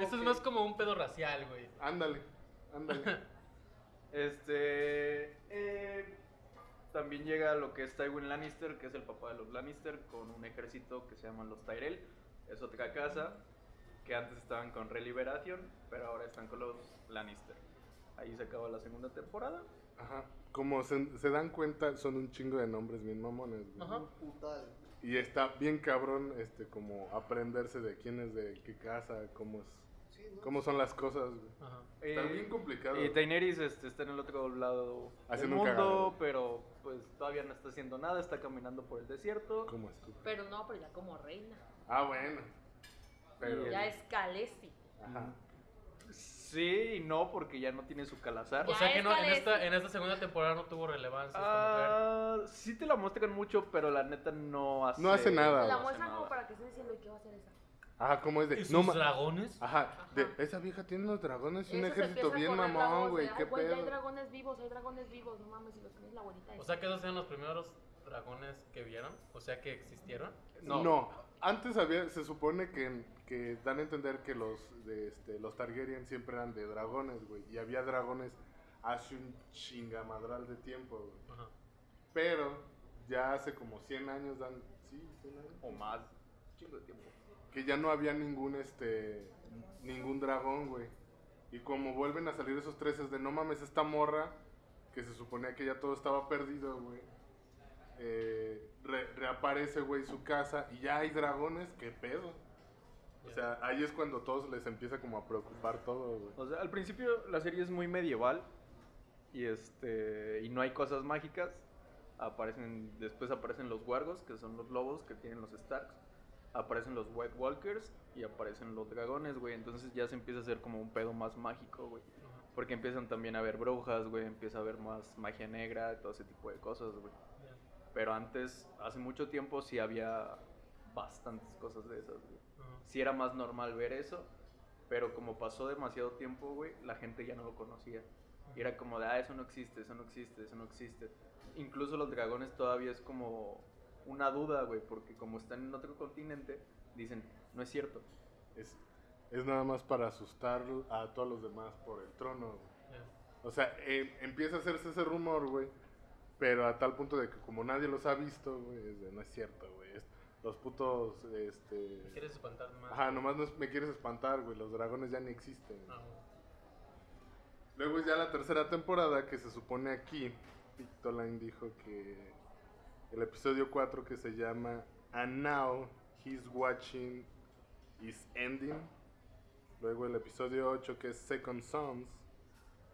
Esto es más como un pedo racial, güey. ándale, ándale. Este. eh, también llega lo que es Tywin Lannister, que es el papá de los Lannister, con un ejército que se llaman los Tyrell. Es otra casa que antes estaban con Reliberación, pero ahora están con los Lannister. Ahí se acaba la segunda temporada. Ajá. Como se, se dan cuenta, son un chingo de nombres bien mamones, güey. Ajá. Putal. Y está bien cabrón, este, como aprenderse de quién es de qué casa, cómo es, ¿no? cómo son las cosas, güey. Ajá. Está Eh, bien complicado. Y Daenerys este, está en el otro lado Haciendo del un mundo, pero pues todavía no está haciendo nada, está caminando por el desierto. ¿Cómo es tú? Pero no, pero ya como reina. Ah, bueno. Pero, Ya es Khaleesi. ajá. Sí y no, porque ya no tiene su calazar. O sea que no, en, esta, en esta segunda temporada no tuvo relevancia esta mujer. Ah, sí te la muestran mucho, pero la neta no hace... No hace nada, La muestran como para que esté diciendo, ¿y qué va a hacer esa? Ajá, ¿cómo es de? ¿Y sus No, ma- dragones? Ajá, de, esa vieja tiene unos dragones y un Eso se ejército empieza a bien mamón, güey, qué "Ay, güey, pedo. Hay dragones vivos, hay dragones vivos, no mames, si los tienes la abuelita. O sea que esos eran los primeros dragones que vieron. O sea que existieron. No. No. antes había, se supone que, que dan a entender que los, de, este, los Targaryen siempre eran de dragones, güey, y había dragones hace un chingamadral de tiempo, güey. Ajá. Pero ya hace como 100 años dan, sí, 100 años, O más. Chingo de tiempo. Que ya no había ningún, este, ningún dragón, güey. Y como vuelven a salir esos tres es de no mames esta morra, que se suponía que ya todo estaba perdido, güey. eh, re- reaparece, güey, su casa y ya hay dragones, qué pedo. O sea, ahí es cuando todos les empieza como a preocupar todo, güey. O sea, al principio la serie es muy medieval y este y no hay cosas mágicas. Aparecen después aparecen los wargos, que son los lobos que tienen los Starks. Aparecen los White Walkers y aparecen los dragones, güey. Entonces ya se empieza a hacer como un pedo más mágico, güey. Porque empiezan también a haber brujas, güey, empieza a haber más magia negra, todo ese tipo de cosas, güey. Pero antes, hace mucho tiempo, sí había bastantes cosas de esas, güey. Sí era más normal ver eso, pero como pasó demasiado tiempo, güey, la gente ya no lo conocía. Y era como de, ah, eso no existe, eso no existe, eso no existe. Incluso los dragones todavía es como una duda, güey, porque como están en otro continente, dicen, no es cierto. Es, es nada más para asustar a todos los demás por el trono, güey. O sea, eh, empieza a hacerse ese rumor, güey. Pero a tal punto de que como nadie los ha visto, güey, es de, no es cierto, güey. es- los putos, este... ¿Me ¿Quieres espantar más? Ajá, nomás nos- me quieres espantar, güey. Los dragones ya ni existen. Ah, güey. Luego es ya la tercera temporada que se supone aquí. Pictoline dijo que el episodio 4 que se llama And Now He's Watching Is Ending. Luego el episodio 8 que es Second Sons.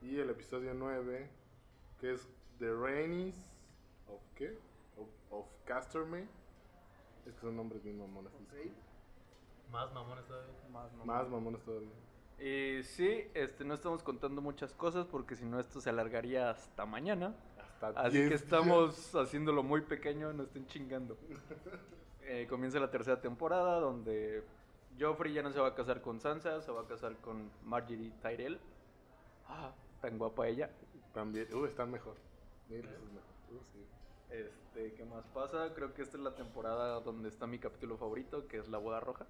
Y el episodio 9, que es The Rainies of qué? Of, of Castorme. Es que son nombres bien mamones. disculpen. Más mamones todavía. Más, no. Más mamones todavía. Y sí, este, no estamos contando muchas cosas porque si no esto se alargaría hasta mañana. Así 10 que estamos haciéndolo muy pequeño, no estén chingando. Eh, comienza la tercera temporada donde Joffrey ya no se va a casar con Sansa, se va a casar con Marjorie Tyrell. Ah, tan guapa ella. También, uh, están mejor. Mejor. Uh, sí. Este, ¿qué más pasa? Creo que esta es la temporada donde está mi capítulo favorito, que es la boda roja.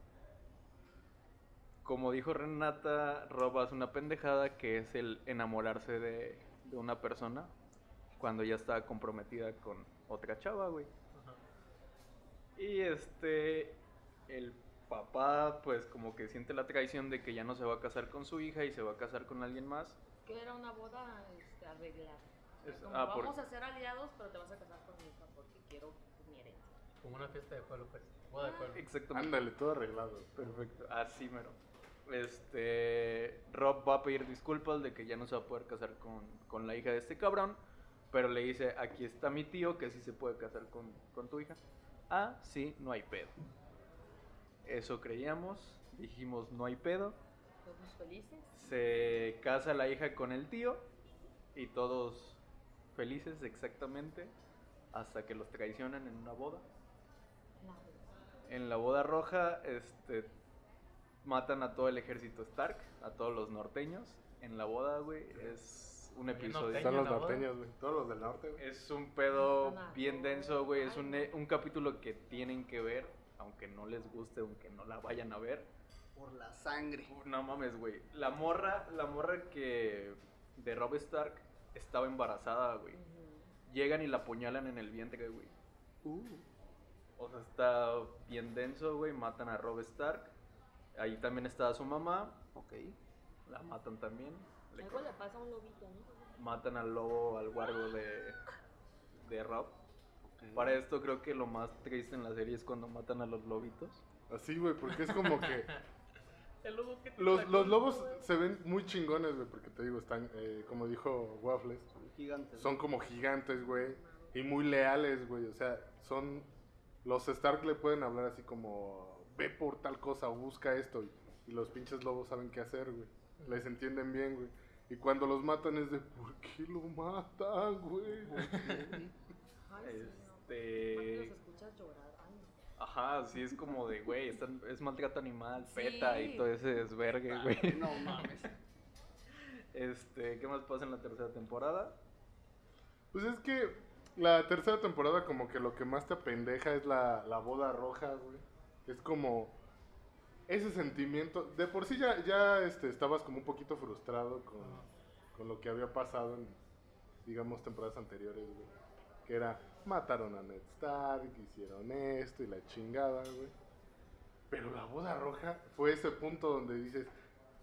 Como dijo Renata, Rob hace una pendejada que es el enamorarse de, de una persona cuando ya está comprometida con otra chava, güey. Y este, el papá pues como que siente la traición de que ya no se va a casar con su hija y se va a casar con alguien más. Que era una boda este, arreglada. Es- Como, ah, por- vamos a ser aliados, pero te vas a casar con mi hija porque quiero mi herencia. Como una fiesta de pueblo, pues. Boda de pueblo. Exactamente. Ándale, todo arreglado. Perfecto, así mero. Este, Rob va a pedir disculpas de que ya no se va a poder casar con, con la hija de este cabrón, pero le dice, aquí está mi tío que sí se puede casar con, con tu hija. Ah, sí, no hay pedo. Eso creíamos, dijimos no hay pedo. Todos felices. Se casa la hija con el tío y todos felices exactamente hasta que los traicionan en una boda. En la boda roja, este, matan a todo el ejército Stark, a todos los norteños. En la boda, güey, es un episodio. norteño. Están los norteños, güey. Todos los del norte, güey. Es un pedo bien denso, güey. Es un, e- un capítulo que tienen que ver, aunque no les guste, aunque no la vayan a ver. Por la sangre. Uf, No mames, güey. La morra, la morra que de Rob Stark estaba embarazada, güey. Llegan y la apuñalan en el vientre, güey. Uh, O sea, está bien denso, güey. Matan a Rob Stark. Ahí también está su mamá. ok. La matan también. Le Algo le pasa a un lobito, ¿no? matan al lobo, al guardo de, de Rob. Para esto creo que lo más triste en la serie es cuando matan a los lobitos. Así, güey, porque es como que El lobo que te los, sacó, los lobos güey. se ven muy chingones, güey, porque te digo, están, eh, como dijo Waffles, Son gigantes. son como gigantes, güey, y muy leales, güey. O sea, son. Los Stark le pueden hablar así como, ve por tal cosa o busca esto. Y, y los pinches lobos saben qué hacer, güey. Les entienden bien, güey. Y cuando los matan es de, ¿por qué lo matan, güey? Ay. Este. Aparte los escuchas llorar. Ay, no. Ajá, sí, es como de, güey, es maltrato animal, Sí. peta y todo ese desvergue, güey. No mames. Este, ¿qué más pasa en la tercera temporada? Pues es que la tercera temporada como que lo que más te apendeja es la, la boda roja, güey. Es como ese sentimiento. De por sí ya, ya este, estabas como un poquito frustrado con, con lo que había pasado en, digamos, temporadas anteriores, güey. Que era, mataron a Ned Stark, hicieron esto y la chingada, güey. Pero la boda roja fue ese punto donde dices,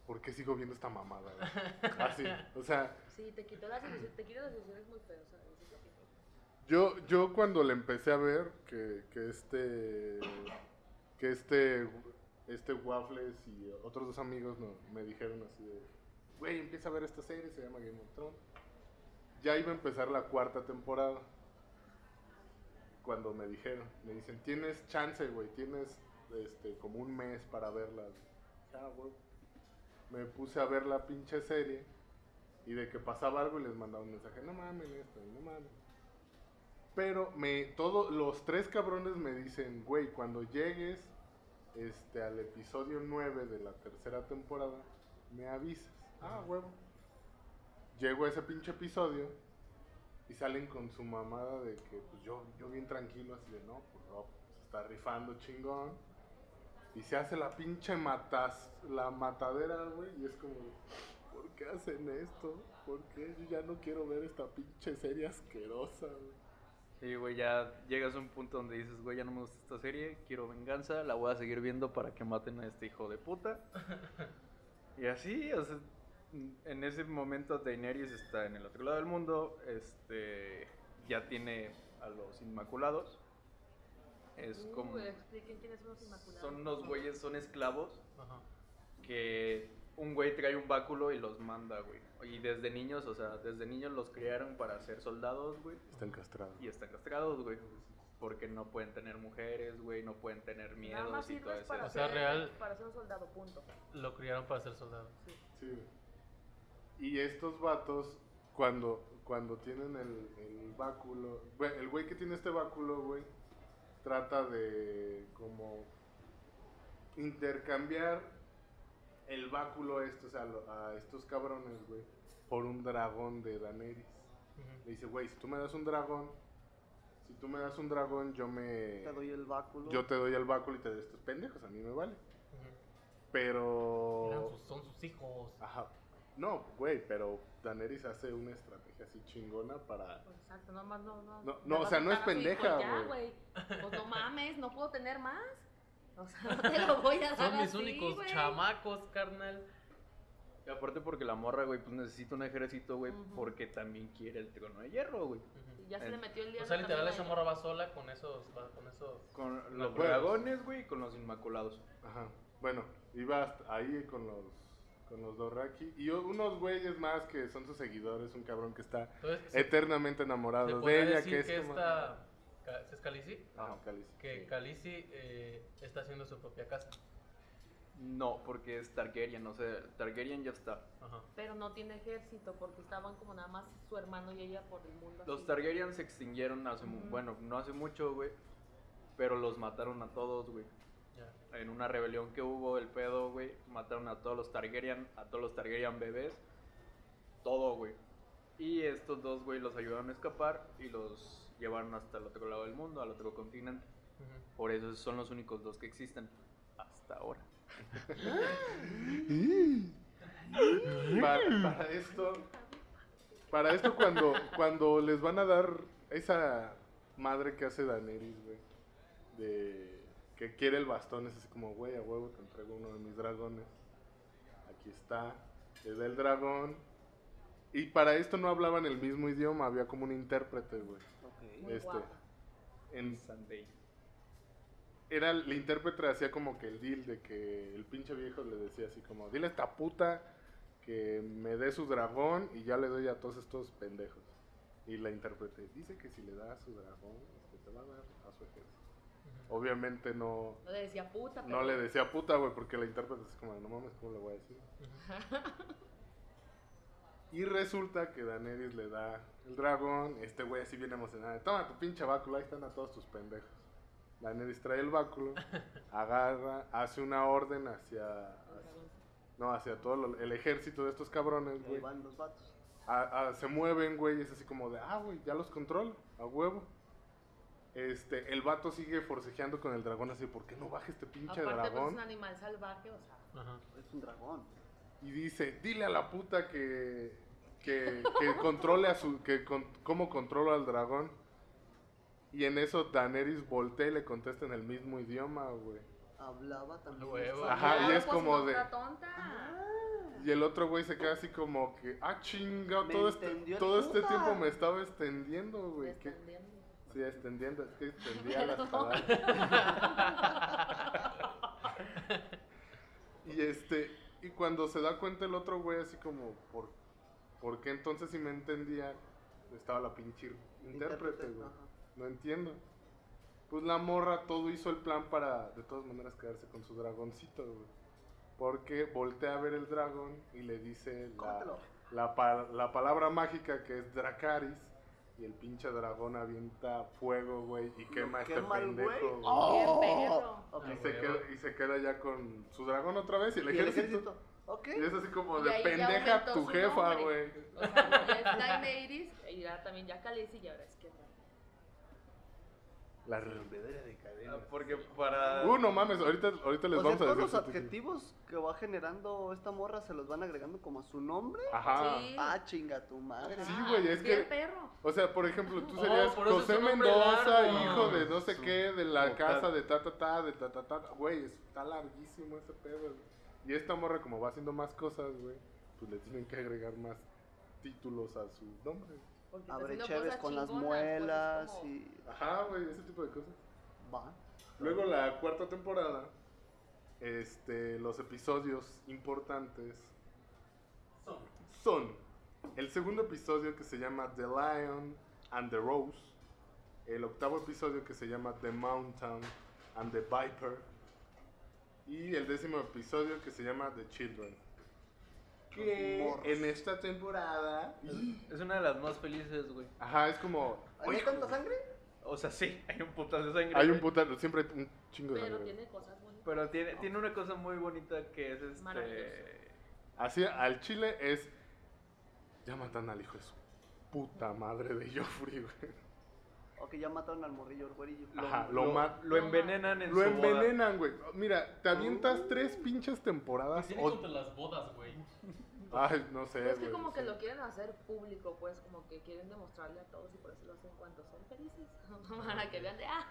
¿por qué sigo viendo esta mamada, güey? Así, o sea... Sí, te quitó las ilusiones, te quita las ilusiones muy feo, ¿sabes? Yo, yo cuando le empecé a ver que, que este que este este Waffles y otros dos amigos no, me dijeron así de güey empieza a ver esta serie se llama Game of Thrones ya iba a empezar la cuarta temporada cuando me dijeron me dicen tienes chance güey tienes este como un mes para verla ah, güey. me puse a ver la pinche serie y de que pasaba algo y les mandaba un mensaje no mames esto no mames pero me todos los tres cabrones me dicen, güey, cuando llegues este al episodio 9 de la tercera temporada, me avisas. Ah, huevo. Llego a ese pinche episodio y salen con su mamada de que pues yo yo bien tranquilo así de, no, pues Rob se está rifando chingón. Y se hace la pinche matas la matadera, güey, y es como ¿Por qué hacen esto? ¿Por qué? Yo ya no quiero ver esta pinche serie asquerosa, güey. Sí, güey, ya llegas a un punto donde dices, güey, ya no me gusta esta serie, quiero venganza, la voy a seguir viendo para que maten a este hijo de puta. y así, o sea, en ese momento Daenerys está en el otro lado del mundo, este, ya tiene a los Inmaculados. Es como... Uh, expliquen quiénes son los inmaculados. Son unos güeyes, son esclavos Ajá. que un güey trae un báculo y los manda, güey. Y desde niños, o sea, desde niños los criaron para ser soldados, güey. Están castrados. Y están castrados, güey. Porque no pueden tener mujeres, güey, no pueden tener Nada miedos más y todo eso. para, O sea, ser, real- para ser un soldado, punto. Lo criaron para ser soldado. Sí, güey. Y estos vatos, cuando, cuando tienen el, el báculo, güey, el güey que tiene este báculo, güey, trata de como intercambiar el báculo este, o sea, lo- a estos cabrones, güey, por un dragón de Daenerys. Le dice, güey, si tú me das un dragón, si tú me das un dragón, yo me... Te doy el báculo. Yo te doy el báculo y te doy estos pendejos, a mí me vale. Pero... Sus- son sus hijos. Ajá. No, güey, pero Daenerys hace una estrategia así chingona para... Pues exacto, no más no, no. No, no, o sea, no es pendeja, güey. Pues no mames, no puedo tener más. O sea, no te lo voy a dar Son mis así, únicos güey. chamacos, carnal. Y aparte porque la morra, güey, pues necesita un ejército, güey, porque también quiere el trono de hierro, güey. Ujú. Y ya se le metió el día O sea, literal, esa morra va sola con esos. va con esos. Con Los dragones, güey, y con los inmaculados. Ajá. Bueno, iba hasta ahí con los con los Dorraki y unos güeyes más que son sus seguidores, un cabrón que está Entonces, eternamente enamorado de ella, decir que es que como... esta. ¿Es Calici? Ajá, Calici. Que Sí. Calici eh, está haciendo su propia casa. No, porque es Targaryen, no sé, Targaryen ya está. Ajá. Pero no tiene ejército porque estaban como nada más su hermano y ella por el mundo. Los así. Targaryen se extinguieron hace, mu- Ujú. bueno, no hace mucho, güey, pero los mataron a todos, güey. Ya. En una rebelión que hubo, el pedo, güey, mataron a todos los Targaryen, a todos los Targaryen bebés, todo, güey. Y estos dos, güey, los ayudaron a escapar y los llevaron hasta el otro lado del mundo, al otro continente. Por eso son los únicos dos que existen hasta ahora. Para, para esto, para esto cuando, cuando les van a dar esa madre que hace Daenerys, güey, de que quiere el bastón, es así como, güey, a huevo te entrego uno de mis dragones. Aquí está, le da el dragón. Y para esto no hablaban el mismo idioma, había como un intérprete, güey. Ok. Muy este. En, Sunday. era el intérprete hacía como que el deal de que el pinche viejo le decía así como, dile a esta puta que me dé su dragón y ya le doy a todos estos pendejos. Y la intérprete dice que si le da su dragón, que te va a dar a su ejército. Obviamente no, No le decía puta, no pero- le decía puta, güey, porque la intérprete es como, no mames, ¿cómo le voy a decir? Y resulta que Daenerys le da el dragón, este güey así bien emocionado, toma tu pinche báculo, ahí están a todos tus pendejos. Daenerys trae el báculo, agarra, hace una orden hacia, no, hacia todo lo- el ejército de estos cabrones, güey. van los vatos. A- a- se mueven, güey, y es así como de, ah, güey, ya los controlo, a huevo. Este, el vato sigue forcejeando con el dragón así, ¿por qué no baja este pinche Aparte, pues es dragón? un animal salvaje, o sea. Ajá. Es un dragón. Y dice, dile a la puta que, que, que controle a su, que con, cómo controla al dragón. Y en eso Daenerys voltea y le contesta en el mismo idioma, güey. Hablaba también. Huevo. Ajá, y es pues, como de- tonta. Y el otro güey se queda así como que, ah, chinga, Me todo este, todo este tiempo me estaba extendiendo, güey. ¿qué? Descendiendo. Sí, extendiendo, es que extendía las palabras. y este, y cuando se da cuenta el otro güey así como, ¿por, ¿por qué entonces si me entendía? Estaba la pinche intérprete, güey. No entiendo. Pues la morra todo hizo el plan para, de todas maneras, quedarse con su dragoncito, güey. Porque voltea a ver el dragón y le dice la, la, pa- la palabra mágica que es Dracaris. Y el pinche dragón avienta fuego, güey, y quema a este quema pendejo. ¡Oh! Y, se queda, y se queda ya con su dragón otra vez y el ¿Y el ejército. ejército? Ok. Y es así como Y de pendeja tu jefa, güey. O sea, ya es Daenerys, y ya también ya Khaleesi, y ahora es que La rompedera de cadena. Ah, Porque para... Uh, no mames, ahorita, ahorita les O sea, vamos a todos decir. los su título. adjetivos que va generando esta morra se los van agregando como a su nombre. Ajá. Sí. Ah, chinga tu madre. Sí, güey, es bien que- perro. O sea, por ejemplo, tú Oh, serías José Mendoza, largo. hijo de no sé Su- qué, de la casa tal. de ta ta ta, de ta ta ta. Güey, está larguísimo ese pedo. güey. Y esta morra, como va haciendo más cosas, güey, pues le tienen que agregar más títulos a su nombre. Porque Abre cosas con las chingonas, muelas como- y. Ajá, güey, ese tipo de cosas. Va. Luego la cuarta temporada este, los episodios importantes son el segundo episodio que se llama The Lion and the Rose, el octavo episodio que se llama The Mountain and the Viper y el décimo episodio que se llama The Children. Que en esta temporada, Es una de las más felices, güey. ajá, es como ¿Hay "Oye, tanta sangre? O sea, sí, hay un putazo de sangre. hay un güey. puta, siempre hay un chingo de Pero sangre. tiene cosas bonitas. Pero tiene, tiene una cosa muy bonita que es este. Maravilloso. Así al chile es ya matan al hijo de su puta madre de Joffrey, güey. Ok, ya mataron al morrillo, el güerillo. Ajá, lo, lo, lo envenenan en lo su boda. envenenan, güey. Mira, te avientas tres pinches temporadas. Tiene o- contra las bodas, güey. Ay, no sé, Pero es que como que sé. lo quieren hacer público, pues, como que quieren demostrarle a todos y por eso lo hacen cuando son felices. Para que vean de, ah,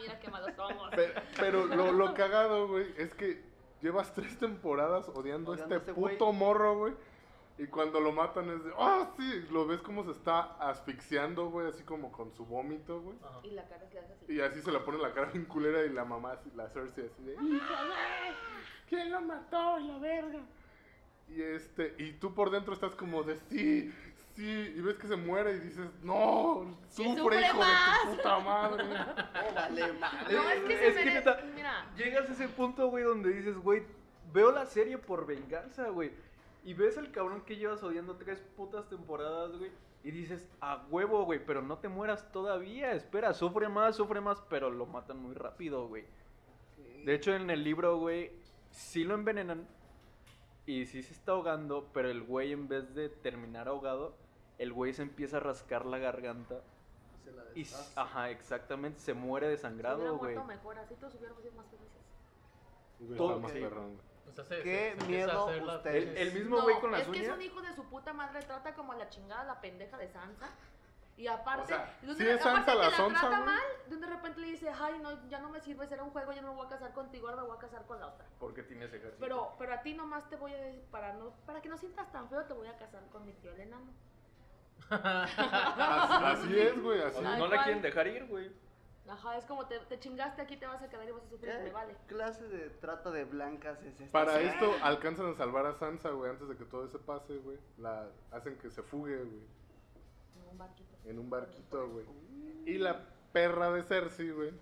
mira qué malos somos. Pe- Pero lo, lo cagado, güey, es que llevas tres temporadas odiando, Odiando a este güey. puto morro, güey. Y cuando lo matan es de, ¡ah, sí! Lo ves como se está asfixiando, güey, así como con su vómito, güey. Y la cara se le hace así. Y así se le pone la cara bien culera y la mamá, así- la Cersei, así de. ¿Quién lo mató? Y la verga. Y este, y tú por dentro estás como de, sí, sí. Y ves que se muere y dices, no, ¿Quién sufre, sufre hijo más? de tu puta madre. Oh, vale, madre. No, es que se Es que mere- neta- Mira, Llegas a ese punto, güey, donde dices, güey, veo la serie por venganza, güey. Y ves al cabrón que llevas odiando tres putas temporadas, güey. Y dices, a huevo, güey, pero no te mueras todavía. Espera, sufre más, sufre más, pero lo matan muy rápido, güey. De hecho, en el libro, güey, sí lo envenenan. Y sí se está ahogando, pero el güey, en vez de terminar ahogado, el güey se empieza a rascar la garganta. Se la Y, ajá, exactamente, se muere desangrado, güey. mejor, así todos hubiéramos sido más felices. Todo- sí. perrón, güey. O sea, se, Qué se- se miedo la ustedes. El- el mismo No, güey con las es que es uñas. un hijo de su puta madre, trata como a la chingada la pendeja de Sansa. Y aparte, O sea, sí es Sansa aparte la que sonsa, trata güey. mal, de un de repente le dice, ay, no, ya no me sirves, era un juego, ya no me voy a casar contigo, ahora me voy a casar con la otra. Porque tienes ejército. Pero, pero a ti nomás te voy a decir, para, no, para que no sientas tan feo, te voy a casar con mi tío el enano. Así, así es, güey, así. O sea, no la cual. quieren dejar ir, güey. Ajá, es como te, te chingaste aquí, te vas a quedar y vas a sufrir, me vale. ¿Qué clase de trata de blancas es esta? Para Sí. esto alcanzan a salvar a Sansa, güey, antes de que todo eso pase, güey. La hacen que se fugue, güey, En un barquito. en un barquito, güey. Y la perra de Cersei, güey,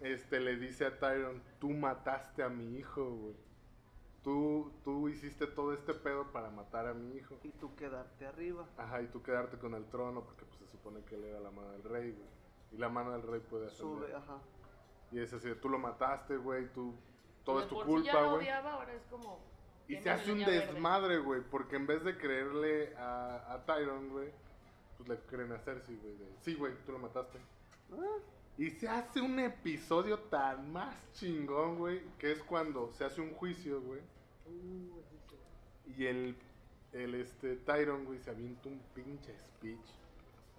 este le dice a Tyron, "Tú mataste a mi hijo, güey. Tú tú hiciste todo este pedo para matar a mi hijo." Y tú quedarte arriba. Ajá, y tú quedarte con el trono porque pues se supone que él era la mano del rey, güey. Y la mano del rey puede Sube, ascender. ajá. Y es así, tú lo mataste, güey, tú todo De es tu por sí ya culpa, lo güey. odiaba, ahora es como... Y se hace un desmadre, güey, porque en vez de creerle a, a Tyron, güey, pues le creen a Cersei, güey. de, Sí, güey, tú lo mataste. Ah, Y se hace un episodio tan más chingón, güey, que es cuando se hace un juicio, güey. Y el, el este, Tyron, güey, se avienta un pinche speech.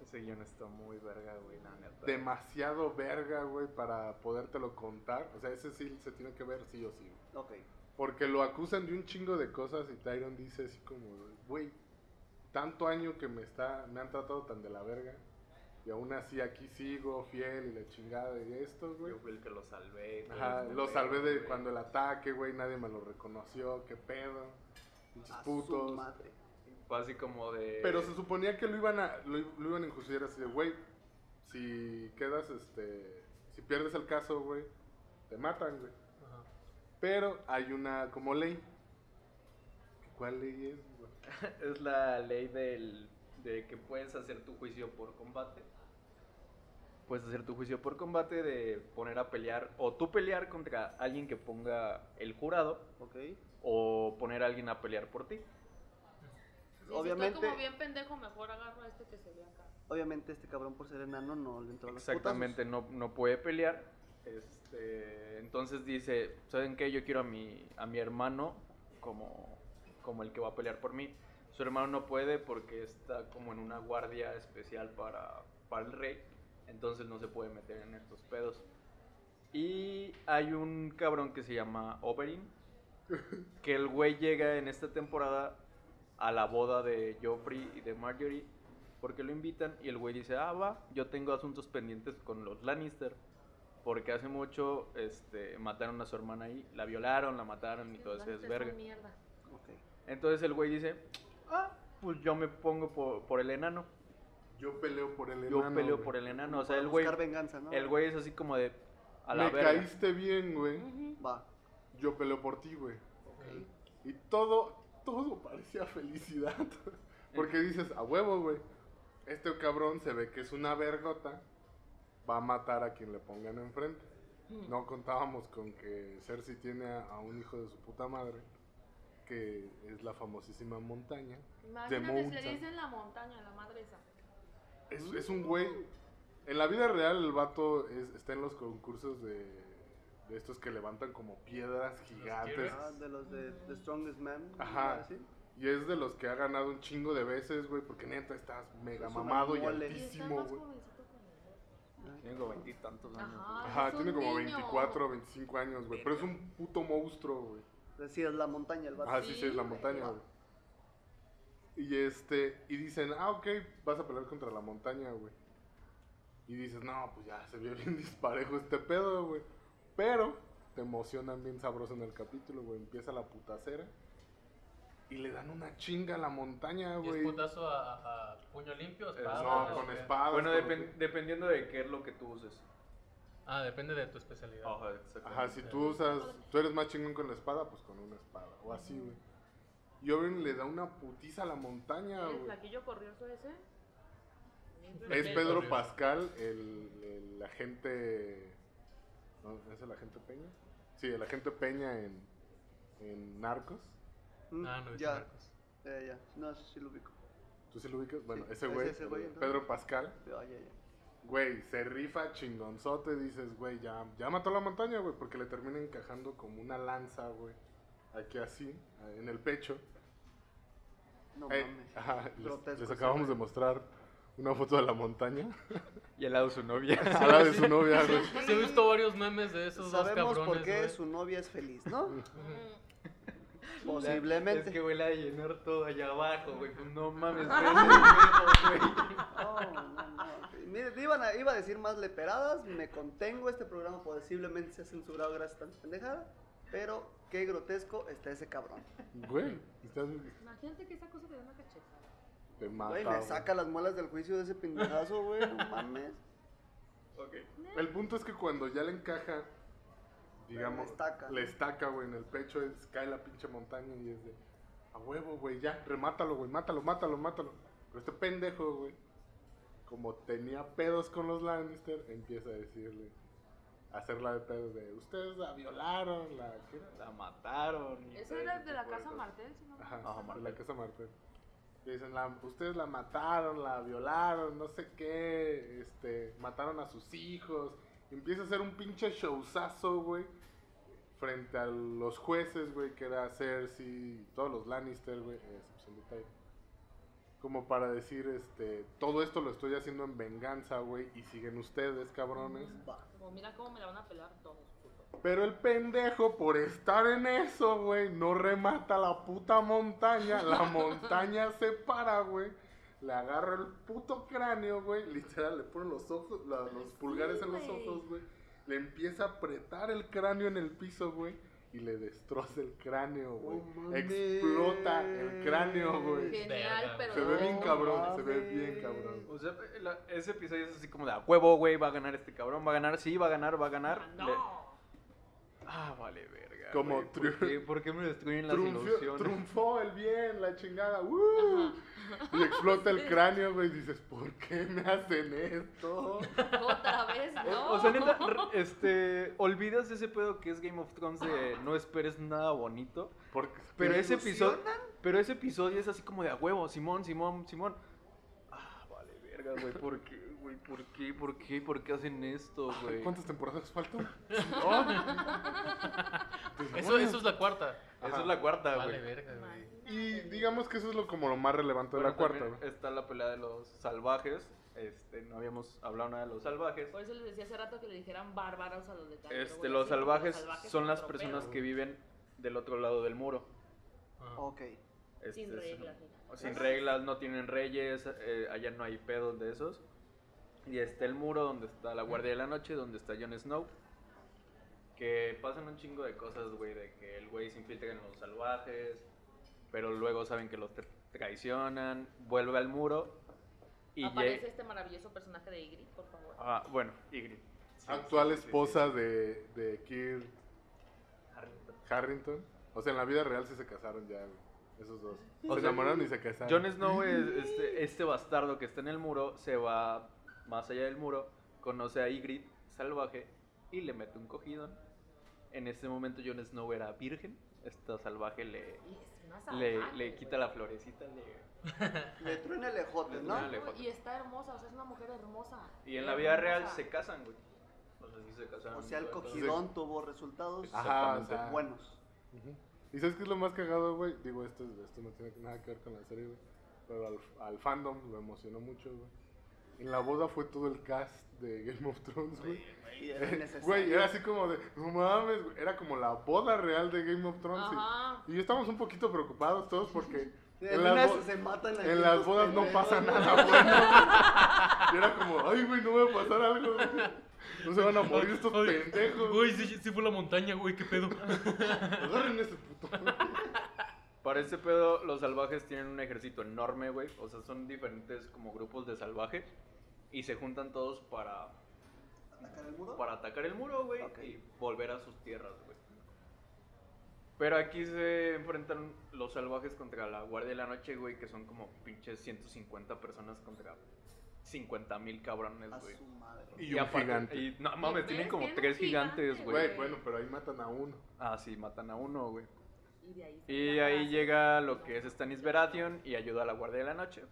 Ese guion está muy verga, güey, la neta. Demasiado verga, güey, para podértelo contar. O sea, ese sí se tiene que ver sí o sí. güey. ok. Porque lo acusan de un chingo de cosas y Tyron dice así como, güey, tanto año que me está, me han tratado tan de la verga. Y aún así aquí sigo fiel y la chingada y esto, güey. Yo fui el que lo salvé. Ajá, lo salvé de güey. cuando el ataque, güey, nadie me lo reconoció, qué pedo. Pinches su putos. madre. Fue así como de... Pero se suponía que lo iban a, lo, lo iban a enjuiciar así de, güey, si quedas, este, si pierdes el caso, güey, te matan, güey. Ajá. Pero hay una como ley. ¿Cuál ley es, güey? Es la ley del, de que puedes hacer tu juicio por combate. Puedes hacer tu juicio por combate de poner a pelear, o tú pelear contra alguien que ponga el jurado, Ok. o poner a alguien a pelear por ti. Sí, Obviamente- Si estoy como bien pendejo, mejor agarro a este que se ve acá. Obviamente este cabrón por ser enano no le entró a los Exactamente, no, no puede pelear. Este, entonces dice, ¿saben qué? Yo quiero a mi, a mi hermano como, como el que va a pelear por mí. Su hermano no puede porque está como en una guardia especial para, para el rey. Entonces no se puede meter en estos pedos. Y hay un cabrón que se llama Oberyn. Que el güey llega en esta temporada a la boda de Joffrey y de Marjorie. Porque lo invitan y el güey dice, ah, va, yo tengo asuntos pendientes con los Lannister. porque hace mucho este, mataron a su hermana ahí, la violaron, la mataron y todo ese desvergue. mierda. Ok. Entonces el güey dice, ah, pues yo me pongo por, por el enano. Yo peleo por el Yo enano. peleo güey. por el enano. Como O sea, el güey, buscar venganza, ¿no? el güey es así como de, a la Me verga. caíste bien, güey. Va. Yo peleo por ti, güey. Ok. Y todo, todo parecía felicidad. Porque dices, a huevo, güey. Este cabrón se ve que es una vergota. Va a matar a quien le pongan enfrente. No contábamos con que Cersei tiene a, un hijo de su puta madre. Que es la famosísima montaña. Imagínate Mountain. le dicen la montaña, la madre esa. Es, es un güey. En la vida real, el vato es- está en los concursos de, de estos que levantan como piedras gigantes. Ah, de los de The Strongest Man. Ajá. Y es de los que ha ganado un chingo de veces, güey, porque neta estás mega Es mamado y altísimo, güey. nosotros. Tiene como veintitantos años. Ajá. tiene como niño. 24 o 25 años, güey, pero es un puto monstruo, güey. Decía, es la montaña el vato. Ajá, sí, sí, es la Sí, montaña, güey. güey. Y este, y dicen, ah, ok, vas a pelear contra la montaña, güey. Y dices, no, pues ya se vio bien disparejo este pedo, güey. Pero te emocionan bien sabroso en el capítulo, güey. Empieza la putacera. Y le dan una chinga a la montaña, ¿Y es güey. putazo a, a puño limpio, espada? No, con qué? espadas. Bueno, dependiendo de qué es lo que tú uses. Ah, depende de tu especialidad. Ajá, exactamente. Ajá, si tú usas, tú eres más chingón con la espada, pues con una espada. O así, güey. Y Oberyn le da una putiza a la montaña, ¿El güey. flaquillo corrioso ese? Es Pedro. Pascal, el, el agente. ¿No? ¿Es el agente Peña? Sí, el agente Peña en, en Narcos. Mm, Ah, no, es ya. Narcos. Eh, ya. No, eso sí lo ubico. ¿Tú sí lo ubicas? Bueno, Sí, ese es güey, ese. Pedro Pascal, Ya, ya, ya. güey, se rifa chingonzote. Dices, güey, ya, ya mató a la montaña, güey, porque le termina encajando como una lanza, güey. Aquí así, en el pecho. No Eh, mames. ajá, les- acabamos de mostrar una foto de la montaña. Y al lado su novia. a la de su novia, güey. Sí, he visto varios memes de esos dos Sabemos cabrones, por qué güey. su novia es feliz, ¿no? Posiblemente. Es que, la de llenar todo allá abajo, güey. Pues no mames, güey. No, no, no. Mire, iban a- iba a decir más leperadas, me contengo, este programa posiblemente se ha censurado gracias a tanta pendejada, pero qué grotesco está ese cabrón. Güey, estás Imagínate que esa cosa te da una cachetada. Te mata. Güey, güey. saca las muelas del juicio de ese pendejazo, güey, no mames. Ok. El punto es que cuando ya le encaja, digamos, Le estaca, le estaca, güey, en el pecho, es- cae la pinche montaña y es de, a huevo, güey, ya, remátalo, güey, mátalo, mátalo, mátalo. Pero este pendejo, güey, como tenía pedos con los Lannister, empieza a decirle, a hacerla de pedos de, ustedes la violaron, la... ¿qué? La mataron. todo era de la casa. Martel, si no me Ajá, de la casa Martel. Dicen, la, ustedes la mataron, la violaron, no sé qué, este, mataron a sus hijos. Empieza a hacer un pinche showzazo, güey, frente a los jueces, güey, que era Cersei, todos los Lannister, güey, excepción de Tyrion. Como para decir, este, todo esto lo estoy haciendo en venganza, güey, y siguen ustedes, cabrones. Como mira cómo me la van a pelar todos. Pero el pendejo, por estar en eso, güey, no remata la puta montaña. La montaña se para, güey. Le agarra el puto cráneo, güey. Literal, le pone los ojos, la- los pulgares en los ojos, güey. Le empieza a apretar el cráneo en el piso, güey. Y le destroza el cráneo, güey. Oh. Explota el cráneo, güey. Genial, pero. Se ve bien cabrón, se ve bien cabrón. O sea, la- ese episodio es así como de a huevo, güey, va a ganar este cabrón, va a ganar, sí, va a ganar, va a ganar. Ah, Le- No. Ah, vale, verga. Como güey, ¿por, qué, por qué me destruyen las ilusiones? triunfó el bien, la chingada. ¡uh! Y explota el cráneo, güey. Y dices, ¿por qué me hacen esto? Otra vez, no. O, o sea, neta, este, olvidas ese pedo que es Game of Thrones de no esperes nada bonito. Porque Pero ese episodio, pero ese episodio es así como de a huevo, Simón, Simón, Simón. Ah, vale, verga, güey, ¿por qué, güey? ¿Por qué, por qué, por qué hacen esto, güey? ¿Cuántas temporadas faltan? Eso, eso es la cuarta. Esa es la cuarta, Vale, güey. verga, güey. Y digamos que eso es lo, como lo más relevante de la cuarta, güey. Está la pelea de los salvajes. Este, no habíamos hablado nada de los salvajes. Por eso les decía hace rato que le dijeran bárbaros a los de Cali, Este, los salvajes son las personas que viven del otro lado del muro. Ah. Ok. Este, Sin reglas. Sin reglas, no tienen reyes, eh, allá no hay pedos de esos. Y está el muro donde está la Guardia de la Noche, donde está Jon Snow. Que pasan un chingo de cosas, güey, de que el güey se infiltra en los salvajes, pero luego saben que los tra- traicionan, vuelve al muro y Aparece este maravilloso personaje de Ygritte, por favor. Ah, bueno, Ygritte. Sí, Actual sí, sí, sí, esposa sí. de, de Harrington. Harrington. O sea, en la vida real sí se casaron ya, güey, esos dos. O se sea, enamoraron y se casaron. Jon Snow es este, este bastardo que está en el muro, se va más allá del muro, conoce a Ygritte salvaje y le mete un cogidón. En ese momento Jon Snow era virgen, esta salvaje le, le, salvaje, le güey. quita la florecita. le- Le truena el ejote, Le ¿no? el ejote. Y está hermosa, o sea, es una mujer hermosa. Y en la vida real Hermosa. se casan, güey. O sea, sí se casaron. O sea, el cogidón tuvo resultados Ajá, o sea, buenos. ¿Y sabes qué es lo más cagado, güey? Digo, esto, esto no tiene nada que ver con la serie, güey. Pero al, al fandom lo emocionó mucho, güey. En la boda fue todo el cast de Game of Thrones, güey. Era innecesario. Güey, era así como de, no mames, güey. Era como la boda real de Game of Thrones. y- Ajá. Y, estábamos un poquito preocupados todos porque En las, de bo- esas se matan aquí en las estos bodas no pasa güey. nada bueno. Y era como, ay, güey, no va a pasar algo, güey. No se van a morir estos Ay, pendejos. Güey, sí, sí fue la montaña, güey, qué pedo. Agarren ese puto. Para ese pedo, los salvajes tienen un ejército enorme, güey. O sea, son diferentes como grupos de salvajes. Y se juntan todos para, ¿Atacar el muro? para atacar el muro, güey. Y volver a sus tierras, güey. Pero aquí se enfrentan los salvajes contra la Guardia de la Noche, güey. Que son como pinches 150 personas contra 50 mil cabrones, A güey. su madre. Y un gigante. y- no mames, tienen como tres gigantes, güey. Güey, bueno, pero ahí matan a uno. Ah, sí, matan a uno, güey. Y de ahí, Y ahí llega lo que es Stannis Baratheon y ayuda a la Guardia de la Noche.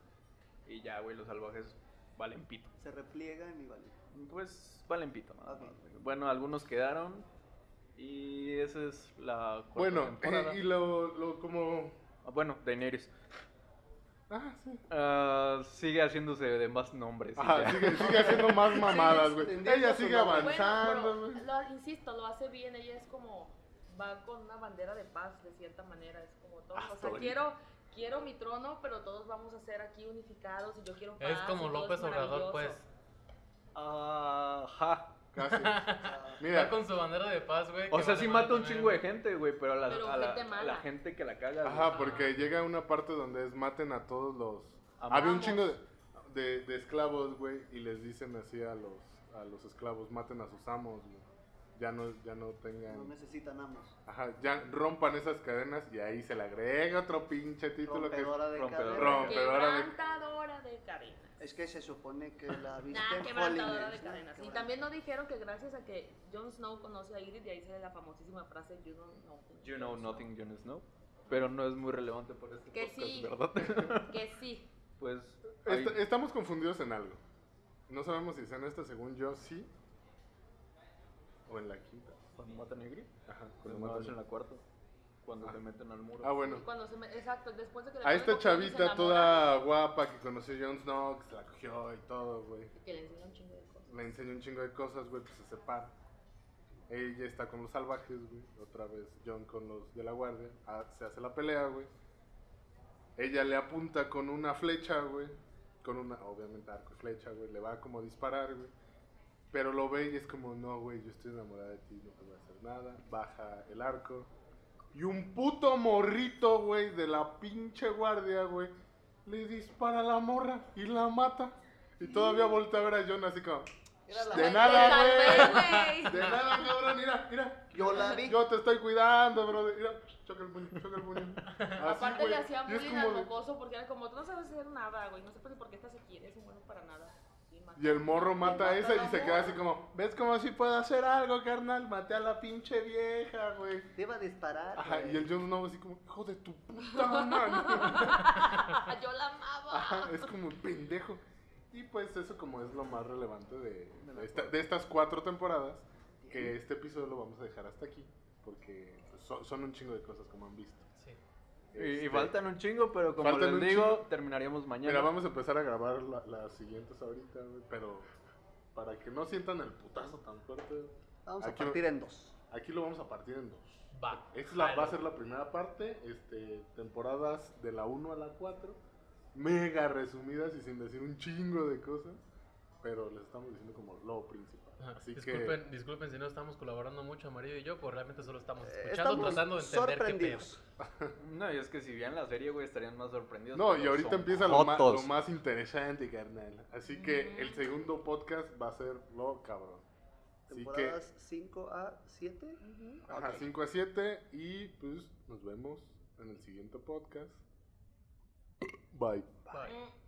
Y ya, güey, los salvajes valen pito. Se repliegan y vale. Pues valen pito, nada Ok. más, güey. Bueno, algunos quedaron. Y esa es la cuarta Bueno, temporada. eh, y lo, lo como... Ah, Bueno, Daenerys. Ah, sí. Ah, sigue haciéndose de más nombres. Ajá, ya. sigue, sigue haciendo más mamadas, güey. extendiendo Ella sigue avanzando, Bueno, güey. pero, lo, insisto, lo hace bien. Ella es como. Va con una bandera de paz, de cierta manera. Es como todo. Ah, o sea, quiero, quiero mi trono, pero todos vamos a ser aquí unificados. Y yo quiero paz. Es como López Obrador, pues. Ajá. Casi. Ah, Mira, Está con su bandera de paz, güey. O sea, sí mata un chingo de gente, güey, pero a la, Pero a la, gente a la mala. gente que la caga. Ajá, porque llega una parte donde es maten a todos los... Había un chingo de, de, de esclavos, güey, y les dicen así a los, a los esclavos, maten a sus amos, güey. Ya no, ya no tengan... No necesitan amos. Ajá, ya rompan esas cadenas y ahí se le agrega otro pinche título que es... Rompedora de rompedora. cadenas. Rompedora de- Quebrantadora de cadenas. Es que se supone que la viste Nah, quebrantadora Hollins, de ¿no? cadenas. Y también nos dijeron que gracias a que Jon Snow conoce a Ygritte, de ahí sale la famosísima frase You know nothing. You know nothing, Jon Snow. Pero no es muy relevante por este Que podcast, sí. ¿verdad? Que sí. pues. ahí- estamos confundidos en algo. No sabemos si es en esta, según yo, sí. O en la quinta. Cuando matan a Ygritte. Ajá, cuando matan- en la cuarta. Cuando Ah. se meten al muro. Ah, bueno. Cuando se me- exacto, después de que A esta chavita toda guapa que conoció a Jon Snow, que se la cogió y todo, güey. Que le enseña un chingo de cosas. Le enseña un chingo de cosas, güey, pues se separa. Ella está con los salvajes, güey. Otra vez John con los de la guardia. Ah, se hace la pelea, güey. Ella le apunta con una flecha, güey. Con una, obviamente, arco y flecha, güey. Le va a como disparar, güey. Pero lo ve y es como, no, güey, yo estoy enamorada de ti, no te voy a hacer nada. Baja el arco. Y un puto morrito, güey, de la pinche guardia, güey. Le dispara a la morra y la mata. Y todavía voltea a ver a John así como, De Te nada, güey. de nada, cabrón, mira, mira. Yo la vi. Yo te estoy cuidando, brother. Mira, choca el puño, choca el puño. Así, Aparte le hacía bullying al mocoso porque era como, tú no sabes hacer nada, güey. No sé por por qué estás aquí, eres un bueno para nada. Y, mata- Y el morro mata a esa y se queda así como, ¿ves cómo si puedo hacer algo, carnal? Maté a la pinche vieja, güey. Te iba a disparar. Ajá, güey. y el Jon Snow así como, hijo de tu puta madre. Yo la amaba. Ajá, es como pendejo. Y pues eso como es lo más relevante de, de, esta- de estas cuatro temporadas, que este episodio lo vamos a dejar hasta aquí, porque pues, son, son un chingo de cosas como han visto. Y, y Este, faltan un chingo, pero como les digo, chingo. terminaríamos mañana. Mira, vamos a empezar a grabar la- las siguientes ahorita, güey, pero para que no sientan el putazo tan fuerte, Vamos a partir en dos. aquí lo vamos a partir en dos. Va. Esta es la- va a ser la primera parte, este, temporadas de la 1 a la 4, mega resumidas y sin decir un chingo de cosas. Pero les estamos diciendo como lo principal. Ajá. Así Disculpen, disculpen si no estamos colaborando mucho, Amarillo y yo, pues realmente solo estamos Eh, escuchando, estamos tratando de entender qué pedo. sorprendidos. No, y es que si vieran la serie, güey, estarían más sorprendidos. que... No, y ahorita empieza lo más, lo más interesante, carnal. Así que el segundo podcast va a ser lo cabrón. Así que, Temporadas 5 a 7. Ujú. ajá, ok. 5 a 7 y pues nos vemos en el siguiente podcast. Bye. Bye.